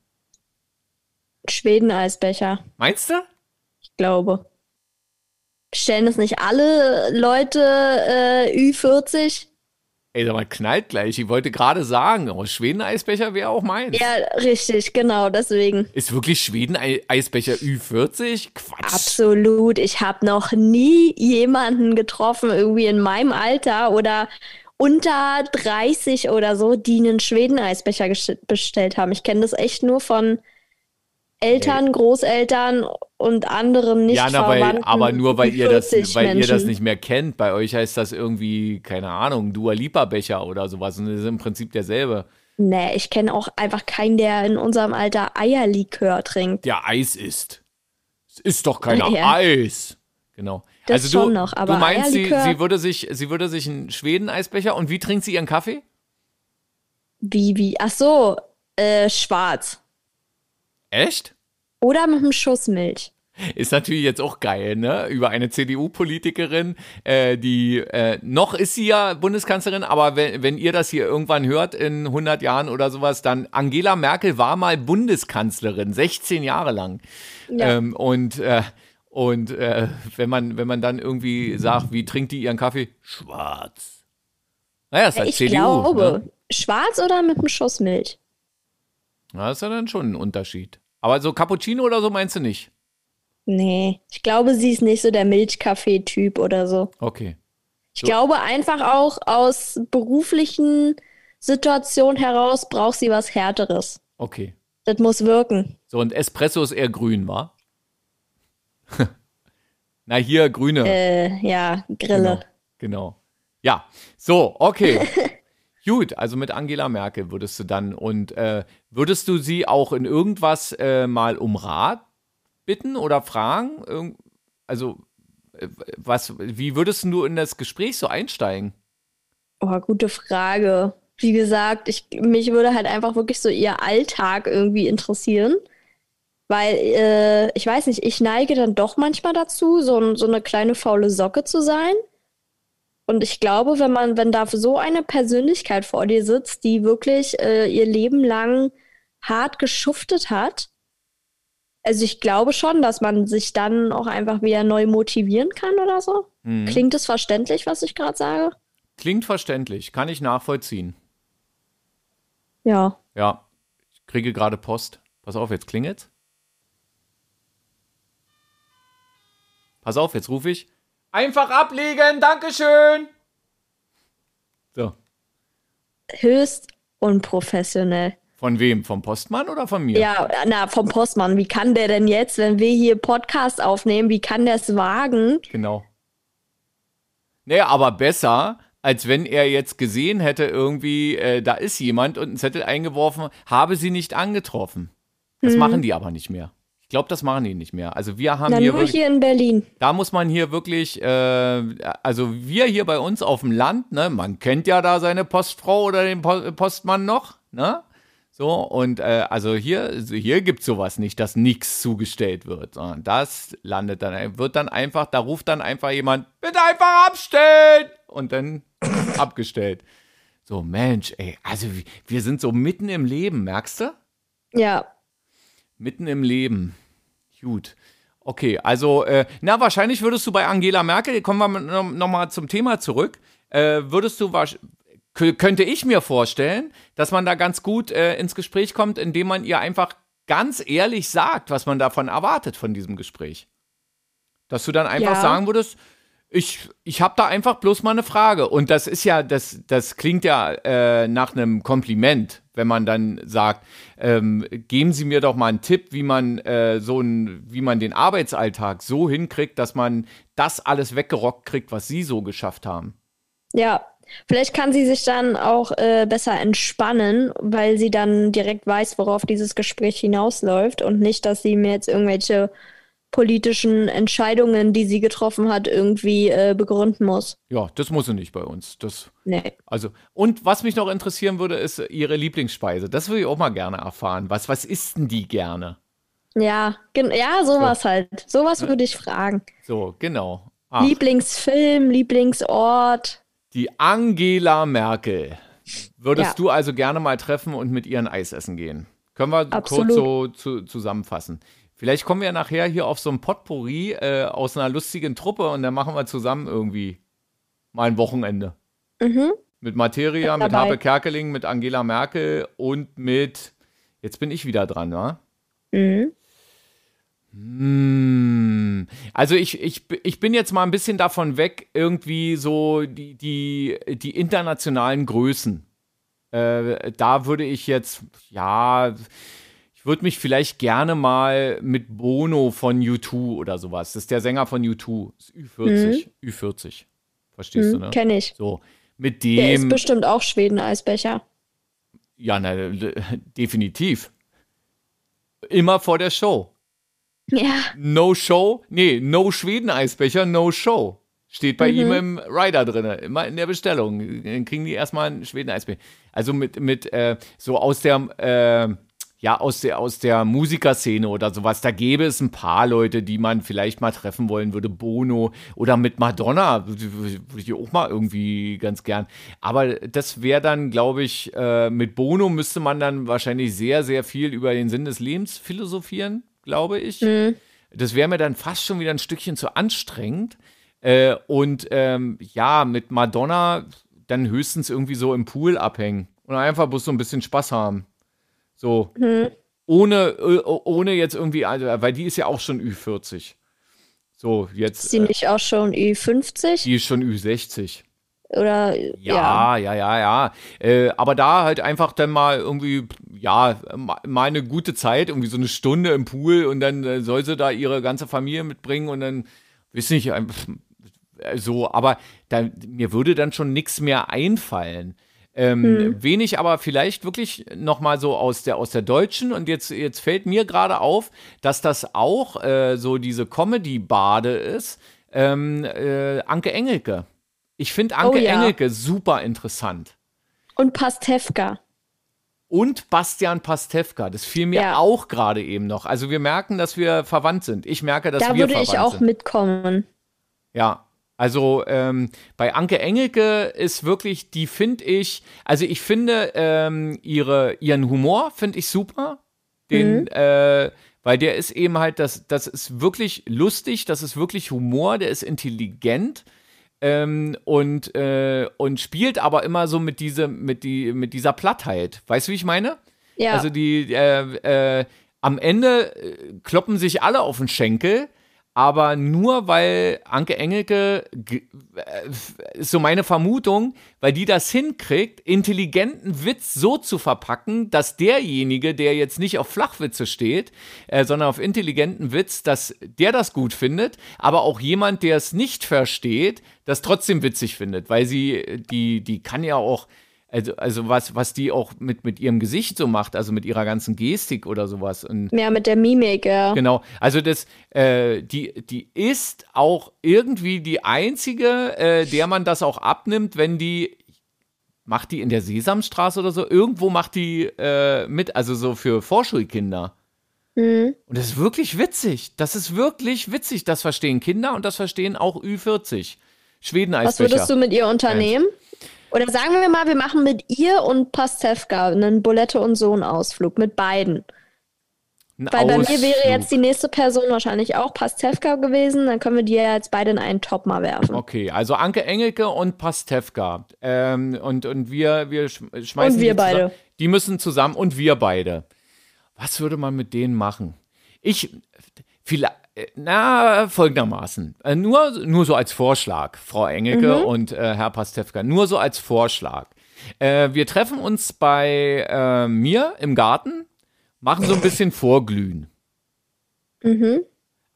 Schweden-Eisbecher, Meinst du? ich glaube. Stellen das nicht alle Leute äh, Ü40? Ey, sag mal, knallt gleich. Ich wollte gerade sagen, oh, Schweden-Eisbecher wäre auch meins. Ja, richtig, genau, deswegen. Ist wirklich Schweden-Eisbecher Ü40? Quatsch. Absolut. Ich habe noch nie jemanden getroffen, irgendwie in meinem Alter oder unter 30 oder so, die einen Schweden-Eisbecher bestellt haben. Ich kenne das echt nur von Eltern, Großeltern und anderen nicht ja, na, weil, aber nur weil ihr das, 40 weil ihr das Menschen. nicht mehr kennt. Bei euch heißt das irgendwie, keine Ahnung, Dua Lipa Becher oder sowas. Und das ist im Prinzip derselbe. Nee, ich kenne auch einfach keinen, der in unserem Alter Eierlikör trinkt. Der Eis ist. Es ist doch keiner (laughs) Ja. Eis. Genau. Das also du, schon noch, aber du meinst, sie, sie würde sich, sie würde sich einen Schweden-Eisbecher und wie trinkt sie ihren Kaffee? Wie, wie? Ach so, äh, schwarz. Echt? Oder mit einem Schuss Milch. Ist natürlich jetzt auch geil, ne? Über eine CDU-Politikerin, äh, die, äh, noch ist sie ja Bundeskanzlerin, aber wenn, wenn ihr das hier irgendwann hört in 100 Jahren oder sowas, dann Angela Merkel war mal Bundeskanzlerin, 16 Jahre lang. Ja. Ähm, und äh, und äh, wenn, man, wenn man dann irgendwie sagt, wie trinkt die ihren Kaffee? Schwarz. Naja, ist halt ich CDU. glaube, Ne? schwarz oder mit einem Schuss Milch? Na, ist ja dann schon ein Unterschied. Aber so Cappuccino oder so meinst du nicht? Nee, ich glaube, sie ist nicht so der Milchkaffee-Typ oder so. Okay. Ich So. glaube einfach auch aus beruflichen Situationen heraus braucht sie was Härteres. Okay. Das muss wirken. So, und Espresso ist eher grün, wa? (laughs) Na, hier grüne. Äh, ja, Grille. Genau. genau. Ja, so, okay. (laughs) Gut, also mit Angela Merkel würdest du dann und äh, würdest du sie auch in irgendwas äh, mal um Rat bitten oder fragen? Irgend, also, äh, was, wie würdest du in das Gespräch so einsteigen? Oh, gute Frage. Wie gesagt, ich, mich würde halt einfach wirklich so ihr Alltag irgendwie interessieren. Weil, äh, ich weiß nicht, ich neige dann doch manchmal dazu, so, so eine kleine faule Socke zu sein. Und ich glaube, wenn man, wenn da so eine Persönlichkeit vor dir sitzt, die wirklich äh, ihr Leben lang hart geschuftet hat, also ich glaube schon, dass man sich dann auch einfach wieder neu motivieren kann oder so. Mhm. Klingt es verständlich, was ich gerade sage? Klingt verständlich, kann ich nachvollziehen. Ja. Ja, ich kriege gerade Post. Pass auf, jetzt klingelt's. Pass auf, jetzt rufe ich. Einfach ablegen, Dankeschön. So, höchst unprofessionell. von wem? Vom Postmann oder von mir? Ja, na, vom Postmann. Wie kann der denn jetzt, wenn wir hier Podcast aufnehmen, wie kann der es wagen? Genau. Naja, aber besser, als wenn er jetzt gesehen hätte, irgendwie, äh, da ist jemand und einen Zettel eingeworfen, habe sie nicht angetroffen. Das machen die aber nicht mehr. Glaube, das machen die nicht mehr. Also wir haben Na, hier nur wirklich. hier in Berlin. Da muss man hier wirklich, äh, also wir hier bei uns auf dem Land, ne, man kennt ja da seine Postfrau oder den Po- Postmann noch, ne? So, und äh, also hier, hier gibt es sowas nicht, dass nichts zugestellt wird, sondern das landet dann, wird dann einfach, da ruft dann einfach jemand, bitte einfach abstellen! Und dann (laughs) abgestellt. So, Mensch, ey, also wir sind so mitten im Leben, merkst du? Ja. Mitten im Leben. Gut. Okay, also, äh, na, wahrscheinlich würdest du bei Angela Merkel, kommen wir nochmal noch mal zum Thema zurück, äh, würdest du, könnte ich mir vorstellen, dass man da ganz gut äh, ins Gespräch kommt, indem man ihr einfach ganz ehrlich sagt, was man davon erwartet, von diesem Gespräch. Dass du dann einfach Ja. sagen würdest, Ich, ich habe da einfach bloß mal eine Frage. Und das ist ja, das, das klingt ja äh, nach einem Kompliment, wenn man dann sagt, ähm, geben Sie mir doch mal einen Tipp, wie man äh, so ein, wie man den Arbeitsalltag so hinkriegt, dass man das alles weggerockt kriegt, was Sie so geschafft haben. Ja, vielleicht kann sie sich dann auch äh, besser entspannen, weil sie dann direkt weiß, worauf dieses Gespräch hinausläuft und nicht, dass sie mir jetzt irgendwelche politischen Entscheidungen, die sie getroffen hat, irgendwie äh, begründen muss. Ja, das muss sie nicht bei uns. Das, Nee. also, und was mich noch interessieren würde, ist ihre Lieblingsspeise. Das würde ich auch mal gerne erfahren. Was, was isst denn die gerne? Ja, ja, sowas halt. Sowas würde ich fragen. So, genau. Ach, Lieblingsfilm, Lieblingsort. die Angela Merkel. Würdest Ja. du also gerne mal treffen und mit ihr ein Eis essen gehen? Können wir Absolut. kurz so zu, zusammenfassen. Vielleicht kommen wir nachher hier auf so ein Potpourri äh, aus einer lustigen Truppe und dann machen wir zusammen irgendwie mal ein Wochenende. Mhm. Mit Materia, mit. Habe Kerkeling, mit Angela Merkel und mit. Jetzt bin ich wieder dran, wa? Mhm. Hm. Also ich, ich, ich bin jetzt mal ein bisschen davon weg, irgendwie so die, die, die internationalen Größen. Äh, da würde ich jetzt, ja, ich würde mich vielleicht gerne mal mit Bono von U2 oder sowas. Das ist der Sänger von U2. Das ist Ü40. Ü40. Verstehst du, Mhm. ne? Kenne ich. So. Mit Der ist dem. bestimmt auch Schweden-Eisbecher. Ja, na, (laughs) definitiv. Immer vor der Show. Ja. No Show, nee, No Schweden-Eisbecher, No Show. Steht bei Mhm. ihm im Rider drin, immer in der Bestellung. Dann kriegen die erstmal einen Schweden-Eisbecher. Also mit, mit äh, so aus der, äh, ja, aus der, aus der Musikerszene oder sowas, da gäbe es ein paar Leute, die man vielleicht mal treffen wollen würde. Bono oder mit Madonna würde ich auch mal irgendwie ganz gern. Aber das wäre dann, glaube ich, äh, mit Bono müsste man dann wahrscheinlich sehr, sehr viel über den Sinn des Lebens philosophieren, glaube ich. Das wäre mir dann fast schon wieder ein Stückchen zu anstrengend. Äh, und ähm, ja, mit Madonna dann höchstens irgendwie so im Pool abhängen und einfach bloß so ein bisschen Spaß haben. So. Ohne, äh, ohne jetzt irgendwie, also, weil die ist ja auch schon Ü40. So, Ist jetzt, sie äh, nicht auch schon Ü50? die ist schon Ü60. Oder Ja, ja. ja, ja, ja. Äh, aber da halt einfach dann mal irgendwie, ja, ma- mal eine gute Zeit, irgendwie so eine Stunde im Pool und dann äh, soll sie da ihre ganze Familie mitbringen und dann, weiß nicht, ähm, äh, so, aber da, mir würde dann schon nichts mehr einfallen. Ähm, Wen ich aber vielleicht wirklich noch mal so aus der aus der deutschen und jetzt jetzt fällt mir gerade auf, dass das auch äh, so diese Comedy-Bade ist. Ähm, äh, Anke Engelke. Ich finde Anke Oh ja. Engelke super interessant. Und Pastewka. Und Bastian Pastewka, das fiel mir Ja. auch gerade eben noch. Also wir merken, dass wir verwandt sind. Ich merke, dass Da wir würde verwandt ich auch sind. mitkommen. Ja, also ähm, bei Anke Engelke ist wirklich, die finde ich, also ich finde ähm, ihre, ihren Humor finde ich super. Den, äh, weil der ist eben halt, das, das ist wirklich lustig, das ist wirklich Humor, der ist intelligent. Ähm, und, äh, und spielt aber immer so mit, diese, mit, die, mit dieser Plattheit. Weißt du, wie ich meine? Ja. Also die äh, äh, am Ende äh, kloppen sich alle auf den Schenkel, aber nur weil Anke Engelke ge- äh, ist so meine Vermutung, weil die das hinkriegt, intelligenten Witz so zu verpacken, dass derjenige, der jetzt nicht auf Flachwitze steht, äh, sondern auf intelligenten Witz, dass der das gut findet, aber auch jemand, der es nicht versteht, das trotzdem witzig findet, weil sie die die kann ja auch also, also was, was die auch mit, mit ihrem Gesicht so macht, also mit ihrer ganzen Gestik oder sowas. Und Ja, mit der Mimik, ja. genau, also das, äh, die, die ist auch irgendwie die einzige, äh, der man das auch abnimmt, wenn die, macht die in der Sesamstraße oder so, irgendwo macht die äh, mit, also so für Vorschulkinder. Mhm. Und das ist wirklich witzig. Das ist wirklich witzig. Das verstehen Kinder und das verstehen auch Ü40. Schweden Was würdest du mit ihr unternehmen? Oder sagen wir mal, wir machen mit ihr und Pastewka einen Bulette und Sohn Ausflug mit beiden. Weil bei mir wäre jetzt die nächste Person wahrscheinlich auch Pastewka gewesen. Dann können wir die ja jetzt beide in einen Top mal werfen. Okay, also Anke Engelke und Pastewka. Ähm, und, und wir, wir sch- schmeißen Und wir die zusammen. beide. Die müssen zusammen und wir beide. Was würde man mit denen machen? Ich, vielleicht, Na, folgendermaßen. Äh, nur, nur so als Vorschlag, Frau Engelke mhm. und äh, Herr Pastewka. Nur so als Vorschlag. Äh, wir treffen uns bei äh, mir im Garten, machen so ein bisschen Vorglühen. Mhm.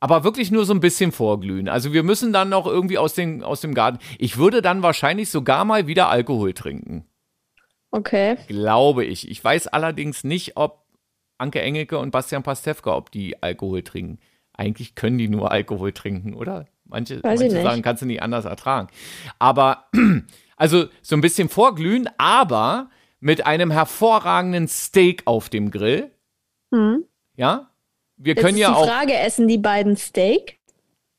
Aber wirklich nur so ein bisschen vorglühen. Also wir müssen dann noch irgendwie aus, den, aus dem Garten. Ich würde dann wahrscheinlich sogar mal wieder Alkohol trinken. Okay. Glaube ich. Ich weiß allerdings nicht, ob Anke Engelke und Bastian Pastewka, ob die Alkohol trinken. Eigentlich können die nur Alkohol trinken, oder? Manche, manche sagen, kannst du nicht anders ertragen. Aber, (clears throat) also so ein bisschen vorglühen, aber mit einem hervorragenden Steak auf dem Grill. Mhm. Ja? Wir Jetzt können ja auch. Frage, essen die beiden Steak?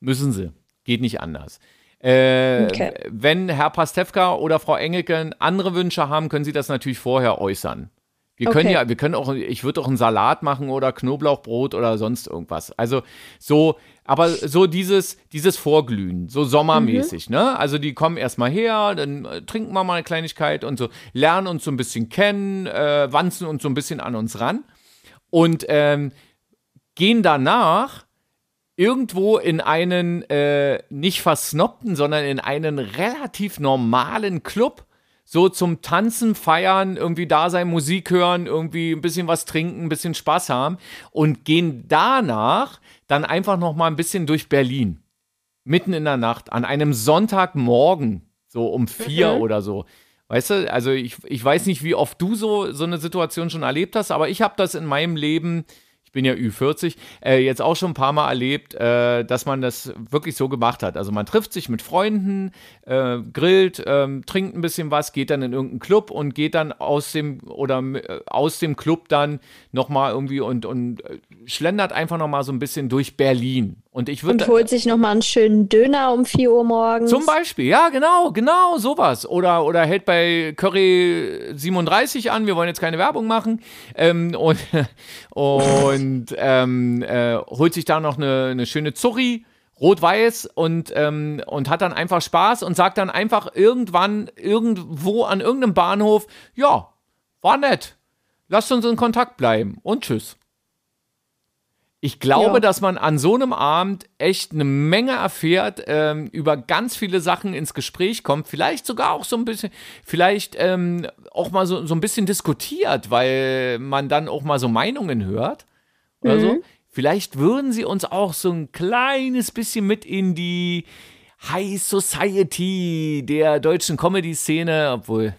Müssen sie. Geht nicht anders. Äh, okay. Wenn Herr Pastewka oder Frau Engelke andere Wünsche haben, können sie das natürlich vorher äußern. Wir okay. können ja, wir können auch, ich würde auch einen Salat machen oder Knoblauchbrot oder sonst irgendwas. Also so, aber so dieses, dieses Vorglühen, so sommermäßig, mhm. ne? Also die kommen erstmal her, dann äh, trinken wir mal eine Kleinigkeit und so, lernen uns so ein bisschen kennen, äh, wanzen uns so ein bisschen an uns ran und ähm, gehen danach irgendwo in einen äh, nicht versnobten, sondern in einen relativ normalen Club so zum Tanzen, Feiern, irgendwie da sein, Musik hören, irgendwie ein bisschen was trinken, ein bisschen Spaß haben und gehen danach dann einfach noch mal ein bisschen durch Berlin. Mitten in der Nacht, an einem Sonntagmorgen, so um vier mhm. oder so. Weißt du, also ich, ich weiß nicht, wie oft du so, so eine Situation schon erlebt hast, aber ich habe das in meinem Leben ich bin ja Ü40, äh, jetzt auch schon ein paar Mal erlebt, äh, dass man das wirklich so gemacht hat. Also man trifft sich mit Freunden, äh, grillt, äh, trinkt ein bisschen was, geht dann in irgendeinen Club und geht dann aus dem oder äh, aus dem Club dann nochmal irgendwie und, und äh, schlendert einfach nochmal so ein bisschen durch Berlin. Und, ich würd, und holt sich nochmal einen schönen Döner um 4 Uhr morgens. Zum Beispiel, ja, genau, genau, sowas. Oder, oder hält bei Curry 37 an, wir wollen jetzt keine Werbung machen. Ähm, und (laughs) und ähm, äh, holt sich da noch eine, eine schöne Zurri, rot-weiß, und, ähm, und hat dann einfach Spaß und sagt dann einfach irgendwann, irgendwo an irgendeinem Bahnhof, ja, war nett. Lasst uns in Kontakt bleiben und tschüss. Ich glaube, ja. dass man an so einem Abend echt eine Menge erfährt, ähm, über ganz viele Sachen ins Gespräch kommt, vielleicht sogar auch so ein bisschen, vielleicht ähm, auch mal so, so ein bisschen diskutiert, weil man dann auch mal so Meinungen hört oder mhm. so. Vielleicht würden sie uns auch so ein kleines bisschen mit in die High Society der deutschen Comedy-Szene, obwohl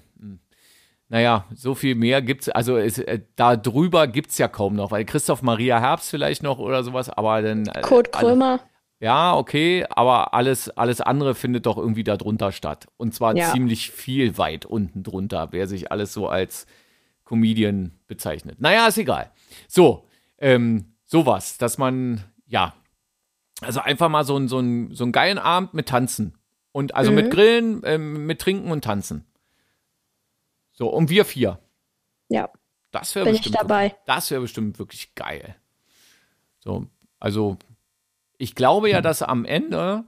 naja, so viel mehr gibt's, also es, äh, da drüber gibt's ja kaum noch, weil Christoph Maria Herbst vielleicht noch oder sowas, aber dann. Äh, Kurt Krömer. ja, okay, aber alles, alles andere findet doch irgendwie da drunter statt. Und zwar ja. ziemlich viel weit unten drunter, wer sich alles so als Comedian bezeichnet. Naja, ist egal. So, ähm, sowas, dass man, ja, also einfach mal so, so, ein, so einen geilen Abend mit Tanzen. Und also mhm. mit Grillen, ähm, mit Trinken und Tanzen. So, und wir vier. Ja. Das wäre bestimmt. Ich dabei. das wäre bestimmt wirklich geil. So, also ich glaube ja, dass am Ende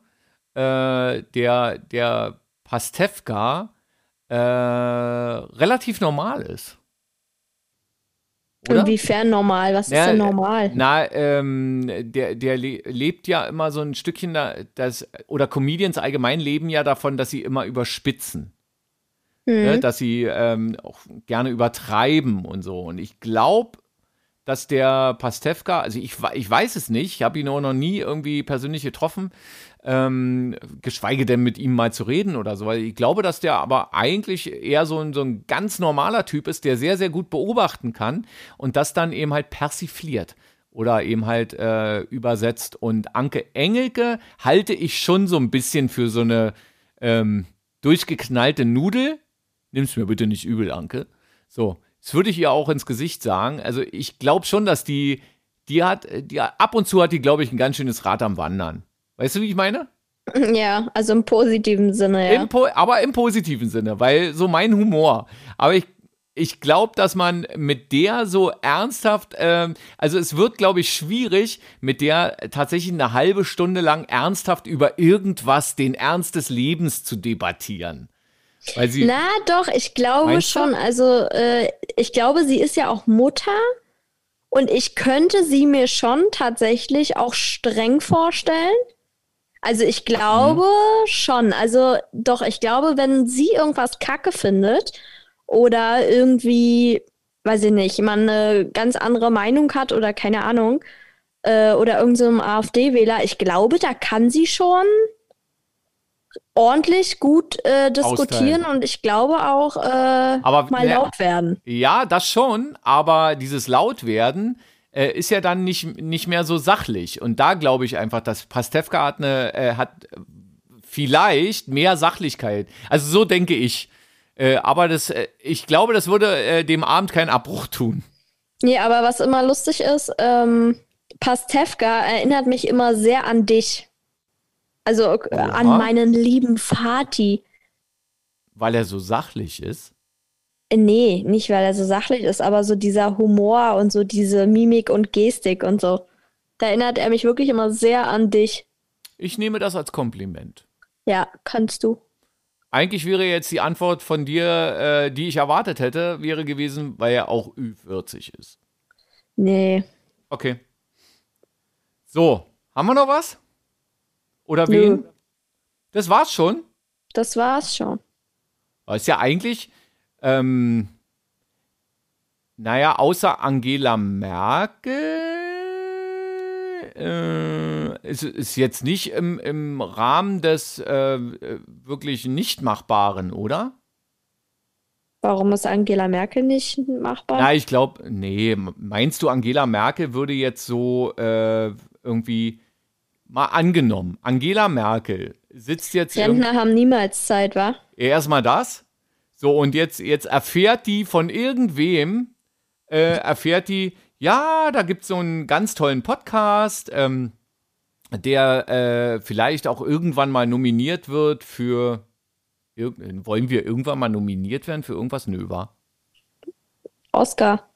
äh, der, der Pastewka äh, relativ normal ist. Oder? Inwiefern normal? Was ja, ist denn normal? Na, ähm, der, der le lebt ja immer so ein Stückchen da, das, oder Comedians allgemein leben ja davon, dass sie immer überspitzen. Ne, mhm. ne, dass sie ähm, auch gerne übertreiben und so. Und ich glaube, dass der Pastewka, also ich, ich weiß es nicht, ich habe ihn auch noch nie irgendwie persönlich getroffen, ähm, geschweige denn mit ihm mal zu reden oder so, weil ich glaube, dass der aber eigentlich eher so ein, so ein ganz normaler Typ ist, der sehr, sehr gut beobachten kann und das dann eben halt persifliert oder eben halt äh, übersetzt. Und Anke Engelke halte ich schon so ein bisschen für so eine ähm, durchgeknallte Nudel, nimm's mir bitte nicht übel, Anke. So, das würde ich ihr auch ins Gesicht sagen. Also ich glaube schon, dass die, die hat, die ab und zu hat die, glaube ich, ein ganz schönes Rad am Wandern. Weißt du, wie ich meine? (clears throat) Ja, also im positiven Sinne, ja. Im aber im positiven Sinne, weil so mein Humor. Aber ich, ich glaube, dass man mit der so ernsthaft, ähm, also es wird, glaube ich, schwierig, mit der tatsächlich eine halbe Stunde lang ernsthaft über irgendwas, den Ernst des Lebens zu debattieren. Weil sie Na doch, ich glaube schon. Also äh, ich glaube, sie ist ja auch Mutter Und ich könnte sie mir schon tatsächlich auch streng vorstellen. Also ich glaube mhm. schon. Also doch, ich glaube, wenn sie irgendwas Kacke findet oder irgendwie, weiß ich nicht, man eine ganz andere Meinung hat oder keine Ahnung, äh, oder irgendeinem so AfD-Wähler, ich glaube, da kann sie schon ordentlich gut äh, diskutieren Austeilen. und ich glaube auch äh, aber, mal laut werden. Ja, das schon, aber dieses Lautwerden äh, ist ja dann nicht, nicht mehr so sachlich. Und da glaube ich einfach, dass Pastewka hat, eine, äh, hat vielleicht mehr Sachlichkeit. Also so denke ich. Äh, aber das, äh, ich glaube, das würde dem Abend keinen Abbruch tun. Nee, aber was immer lustig ist, ähm, Pastewka erinnert mich immer sehr an dich. Also Oha. an meinen lieben Vati. Weil er so sachlich ist? Nee, nicht weil er so sachlich ist, aber so dieser Humor und so diese Mimik und Gestik und so. Da erinnert er mich wirklich immer sehr an dich. Ich nehme das als Kompliment. Ja, kannst du. Eigentlich wäre jetzt die Antwort von dir, äh, die ich erwartet hätte, wäre gewesen, weil er auch Ü40 ist. Nee. Okay. So, haben wir noch was? Oder wen? Nö. Das war's schon. Das war's schon. Ist ja eigentlich, ähm, naja, außer Angela Merkel äh, ist, ist jetzt nicht im, im Rahmen des äh, wirklich nicht machbaren, oder? Warum ist Angela Merkel nicht machbar? Na, ich glaube, nee, meinst du, Angela Merkel würde jetzt so äh, irgendwie mal angenommen, Angela Merkel sitzt jetzt. Rentner haben niemals Zeit, wa? Erstmal das. So, und jetzt, jetzt erfährt die von irgendwem, äh, erfährt die, ja, da gibt es so einen ganz tollen Podcast, ähm, der äh, vielleicht auch irgendwann mal nominiert wird für. Wollen wir irgendwann mal nominiert werden für irgendwas? Nö, war. Oscar.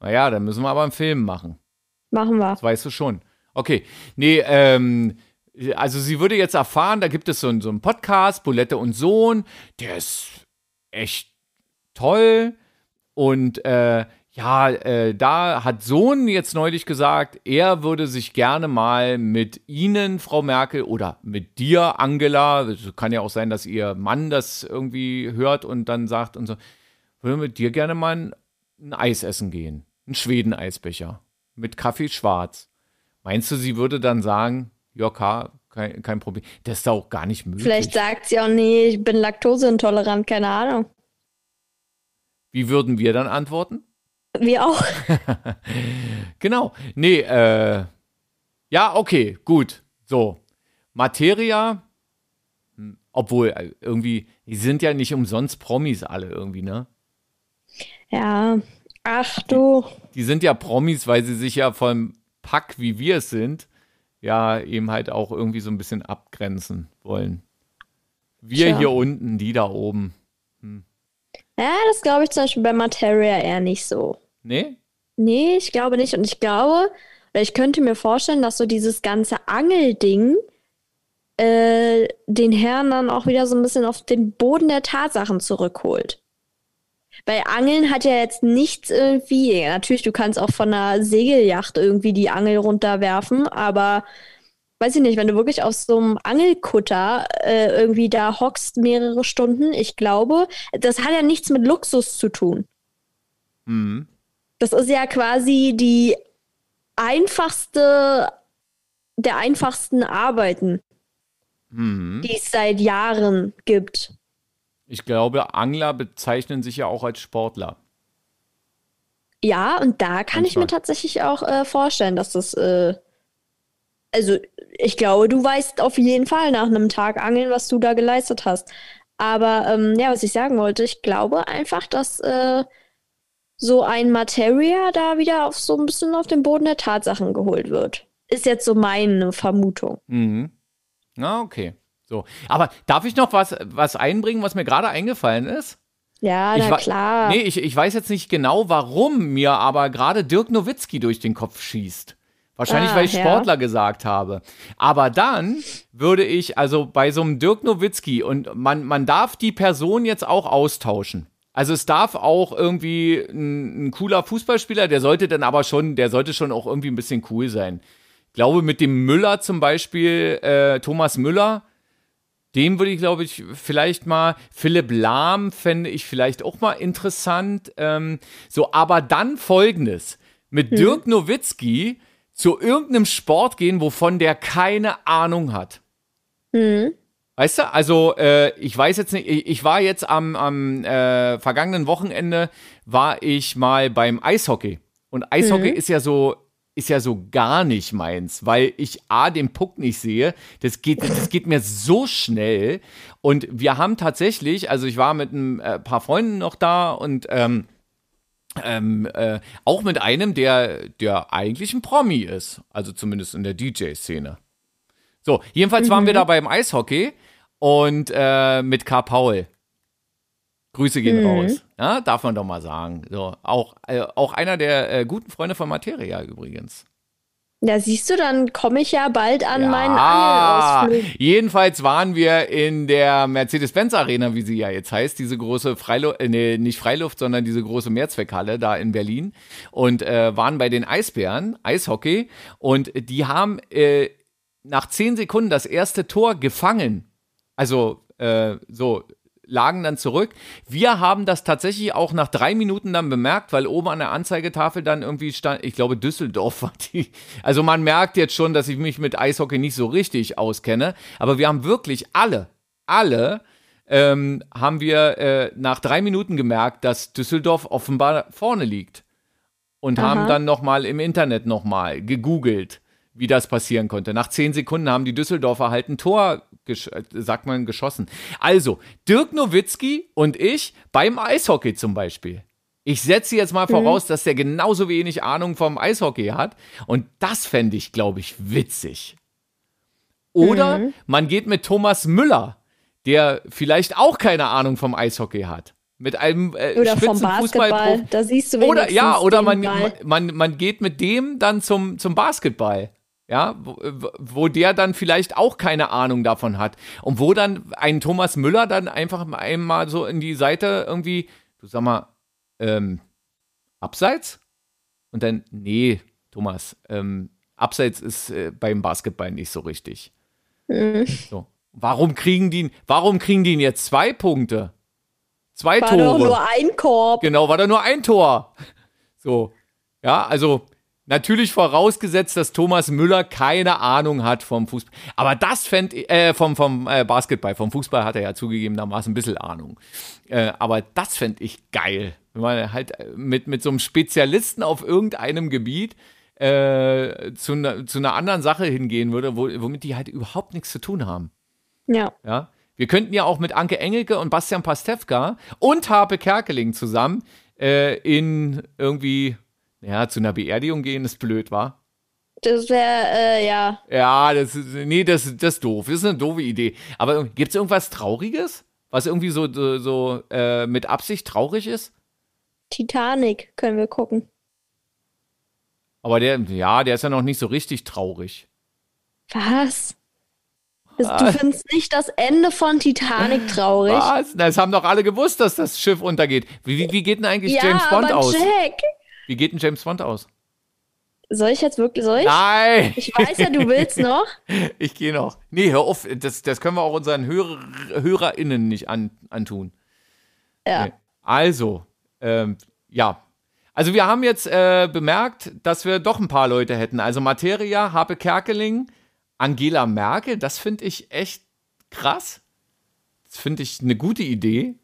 Naja, dann müssen wir aber einen Film machen. Machen wir. Das weißt du schon. Okay. Nee, ähm, also sie würde jetzt erfahren, da gibt es so, so einen Podcast, Bulette und Sohn, der ist echt toll. Und äh, ja, äh, da hat Sohn jetzt neulich gesagt, er würde sich gerne mal mit Ihnen, Frau Merkel, oder mit dir, Angela, es kann ja auch sein, dass Ihr Mann das irgendwie hört und dann sagt und so, würde mit dir gerne mal ein, ein Eis essen gehen. Ein Schweden-Eisbecher mit Kaffee schwarz. Meinst du, sie würde dann sagen, ja, kein, kein Problem. Das ist auch gar nicht möglich. Vielleicht sagt sie auch, nee, ich bin laktoseintolerant, keine Ahnung. Wie würden wir dann antworten? Wir auch. (laughs) genau. Nee, äh, ja, okay, gut. So. Materia, hm, obwohl äh, irgendwie, die sind ja nicht umsonst Promis alle irgendwie, ne? Ja, ach du. Die, die sind ja Promis, weil sie sich ja vom Pack, wie wir es sind, ja, eben halt auch irgendwie so ein bisschen abgrenzen wollen. Wir Tja. hier unten, die da oben. Hm. Ja, das glaube ich zum Beispiel bei Materia eher nicht so. Nee? Nee, ich glaube nicht. Und ich glaube, oder ich könnte mir vorstellen, dass so dieses ganze Angelding äh, den Herrn dann auch wieder so ein bisschen auf den Boden der Tatsachen zurückholt. Weil Angeln hat ja jetzt nichts irgendwie, natürlich, du kannst auch von einer Segelyacht irgendwie die Angel runterwerfen, aber weiß ich nicht, wenn du wirklich auf so einem Angelkutter äh, irgendwie da hockst mehrere Stunden, ich glaube, das hat ja nichts mit Luxus zu tun. Mhm. Das ist ja quasi die einfachste der einfachsten Arbeiten, mhm. die es seit Jahren gibt. Ich glaube, Angler bezeichnen sich ja auch als Sportler. Ja, und da kann Manchmal. ich mir tatsächlich auch äh, vorstellen, dass das, äh, also ich glaube, du weißt auf jeden Fall nach einem Tag Angeln, was du da geleistet hast. Aber ähm, ja, was ich sagen wollte, ich glaube einfach, dass äh, so ein Materia da wieder auf so ein bisschen auf den Boden der Tatsachen geholt wird. Ist jetzt so meine Vermutung. Mhm. Na, okay. So. Aber darf ich noch was, was einbringen, was mir gerade eingefallen ist? Ja, na klar. Nee, ich, ich weiß jetzt nicht genau, warum mir aber gerade Dirk Nowitzki durch den Kopf schießt. Wahrscheinlich, ah, weil ich Sportler ja. gesagt habe. Aber dann würde ich, also bei so einem Dirk Nowitzki, und man, man darf die Person jetzt auch austauschen. Also es darf auch irgendwie ein, ein, cooler Fußballspieler, der sollte dann aber schon, der sollte schon auch irgendwie ein bisschen cool sein. Ich glaube, mit dem Müller zum Beispiel, äh, Thomas Müller, dem würde ich, glaube ich, vielleicht mal, Philipp Lahm fände ich vielleicht auch mal interessant. Ähm, so, aber dann folgendes: Mit hm. Dirk Nowitzki zu irgendeinem Sport gehen, wovon der keine Ahnung hat. Hm. Weißt du, also äh, ich weiß jetzt nicht, ich, ich war jetzt am, am äh, vergangenen Wochenende, war ich mal beim Eishockey. Und Eishockey mhm. ist ja so ist ja so gar nicht meins, weil ich A, den Puck nicht sehe. Das geht, das geht mir so schnell. Und wir haben tatsächlich, also ich war mit ein äh, paar Freunden noch da und ähm, ähm, äh, auch mit einem, der, der eigentlich ein Promi ist. Also zumindest in der DJ-Szene. So, jedenfalls mhm. waren wir mhm. da beim Eishockey und äh, mit K. Paul. Grüße gehen mhm. raus. Ja, darf man doch mal sagen. So, auch, äh, auch einer der äh, guten Freunde von Materia übrigens. Ja, siehst du, dann komme ich ja bald an ja, meinen Angelausflug. Jedenfalls waren wir in der Mercedes-Benz Arena, wie sie ja jetzt heißt, diese große Freiluft, äh, nee, nicht Freiluft, sondern diese große Mehrzweckhalle da in Berlin und äh, waren bei den Eisbären, Eishockey und die haben äh, nach zehn Sekunden das erste Tor gefangen. Also äh, so lagen dann zurück. Wir haben das tatsächlich auch nach drei Minuten dann bemerkt, weil oben an der Anzeigetafel dann irgendwie stand, ich glaube Düsseldorf war die. Also man merkt jetzt schon, dass ich mich mit Eishockey nicht so richtig auskenne, aber wir haben wirklich alle, alle ähm, haben wir äh, nach drei Minuten gemerkt, dass Düsseldorf offenbar vorne liegt. Und Aha. haben dann nochmal im Internet nochmal gegoogelt wie das passieren konnte. Nach zehn Sekunden haben die Düsseldorfer halt ein Tor, sagt man, geschossen. Also, Dirk Nowitzki und ich beim Eishockey zum Beispiel. Ich setze jetzt mal mhm. voraus, dass der genauso wenig Ahnung vom Eishockey hat. Und das fände ich, glaube ich, witzig. Oder mhm. man geht mit Thomas Müller, der vielleicht auch keine Ahnung vom Eishockey hat. Mit einem äh, oder vom Basketball, da siehst du Oder ja, oder man, man, man geht mit dem dann zum, zum Basketball ja, wo, wo, der dann vielleicht auch keine Ahnung davon hat. Und wo dann ein Thomas Müller dann einfach einmal so in die Seite irgendwie, du sag mal, ähm, abseits? Und dann, nee, Thomas, ähm, abseits ist äh, beim Basketball nicht so richtig. Mhm. So. Warum kriegen die, warum kriegen die jetzt zwei Punkte? Zwei war Tore. War doch nur ein Korb. Genau, war da nur ein Tor. So. Ja, also Natürlich vorausgesetzt, dass Thomas Müller keine Ahnung hat vom Fußball. Aber das fände äh, vom, vom äh, Basketball, vom Fußball hat er ja zugegebenermaßen ein bisschen Ahnung. Äh, aber das fände ich geil. Wenn man halt äh, mit, mit so einem Spezialisten auf irgendeinem Gebiet äh, zu, ne, zu einer anderen Sache hingehen würde, wo, womit die halt überhaupt nichts zu tun haben. Ja. Ja. Wir könnten ja auch mit Anke Engelke und Bastian Pastewka und Harpe Kerkeling zusammen äh, in irgendwie ja, zu einer Beerdigung gehen ist blöd, wa? Das wäre, äh, ja. Ja, das ist, nee, das, das ist doof. Das ist eine doofe Idee. Aber gibt es irgendwas Trauriges? Was irgendwie so, so, so äh, mit Absicht traurig ist? Titanic können wir gucken. Aber der, ja, der ist ja noch nicht so richtig traurig. Was? Du ah. findest nicht das Ende von Titanic traurig? Was? Das haben doch alle gewusst, dass das Schiff untergeht. Wie, wie geht denn eigentlich ja, James Bond aber aus? Jack, wie geht denn James Bond aus? Soll ich jetzt wirklich, soll ich? Nein! Ich weiß ja, du willst noch. (laughs) ich gehe noch. Nee, hör auf, das, das können wir auch unseren Hörer, HörerInnen nicht an, antun. Ja. Nee. Also, ähm, ja. Also wir haben jetzt äh, bemerkt, dass wir doch ein paar Leute hätten. Also Materia, Habe Kerkeling, Angela Merkel, das finde ich echt krass. Das finde ich eine gute Idee.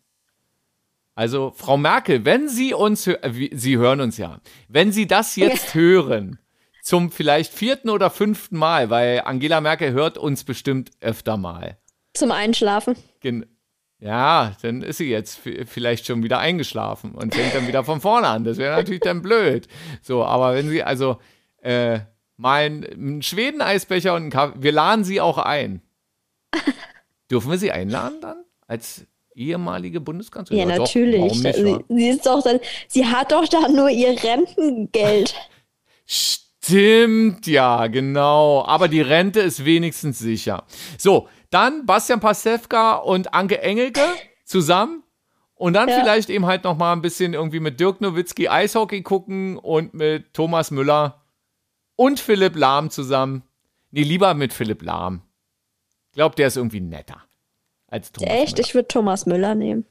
Also, Frau Merkel, wenn Sie uns, äh, Sie hören uns ja, wenn Sie das jetzt hören, zum vielleicht vierten oder fünften Mal, weil Angela Merkel hört uns bestimmt öfter mal. Zum Einschlafen. Gen ja, dann ist sie jetzt vielleicht schon wieder eingeschlafen und fängt dann wieder von vorne an. Das wäre natürlich dann blöd. So, aber wenn Sie also äh, mal einen Schweden-Eisbecher und einen Kaffee, wir laden Sie auch ein. (laughs) Dürfen wir Sie einladen dann? Als ehemalige Bundeskanzlerin? Ja, natürlich. Doch, sie, sie, ist doch dann, sie hat doch da nur ihr Rentengeld. Stimmt, ja, genau. Aber die Rente ist wenigstens sicher. So, dann Bastian Pasewka und Anke Engelke zusammen Und dann Ja. vielleicht eben halt noch mal ein bisschen irgendwie mit Dirk Nowitzki Eishockey gucken und mit Thomas Müller und Philipp Lahm zusammen. Nee, lieber mit Philipp Lahm. Ich glaube, der ist irgendwie netter als Thomas Echt? Müller. Ich würde Thomas Müller nehmen.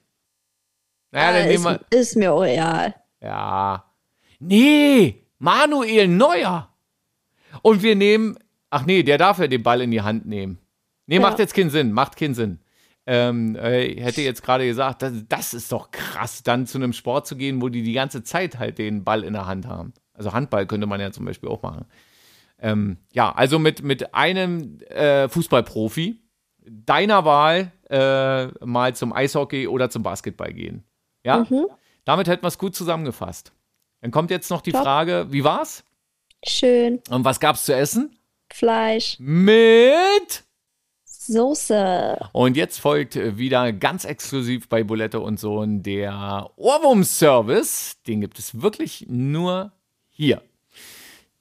naja, dann Ah, nehmen wir, ist, ist mir egal. Ja. Nee, Manuel Neuer. Und wir nehmen, ach nee, der darf ja den Ball in die Hand nehmen. Nee, Ja. macht jetzt keinen Sinn, macht keinen Sinn. Ähm, äh, ich hätte jetzt gerade gesagt, das, das ist doch krass, dann zu einem Sport zu gehen, wo die die ganze Zeit halt den Ball in der Hand haben. Also Handball könnte man ja zum Beispiel auch machen. Ähm, ja, also mit, mit einem äh, Fußballprofi deiner Wahl äh, mal zum Eishockey oder zum Basketball gehen. Ja? Mhm. Damit hätten wir es gut zusammengefasst. Dann kommt jetzt noch die Top. Frage, wie war's? Schön. Und was gab's zu essen? Fleisch. Mit. Soße. Und jetzt folgt wieder ganz exklusiv bei Bulette und Sohn der Ohrwurm-Service. Den gibt es wirklich nur hier.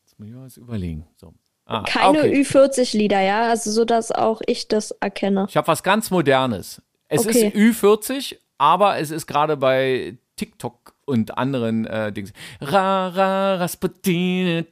Jetzt muss ich mal was überlegen. So. Ah, Keine okay. Ü40-Lieder, ja? Also so, dass auch ich das erkenne. Ich habe was ganz Modernes. Es Okay. ist Ü40, aber es ist gerade bei TikTok und anderen äh, Dings. Ra, ra, Rasputin.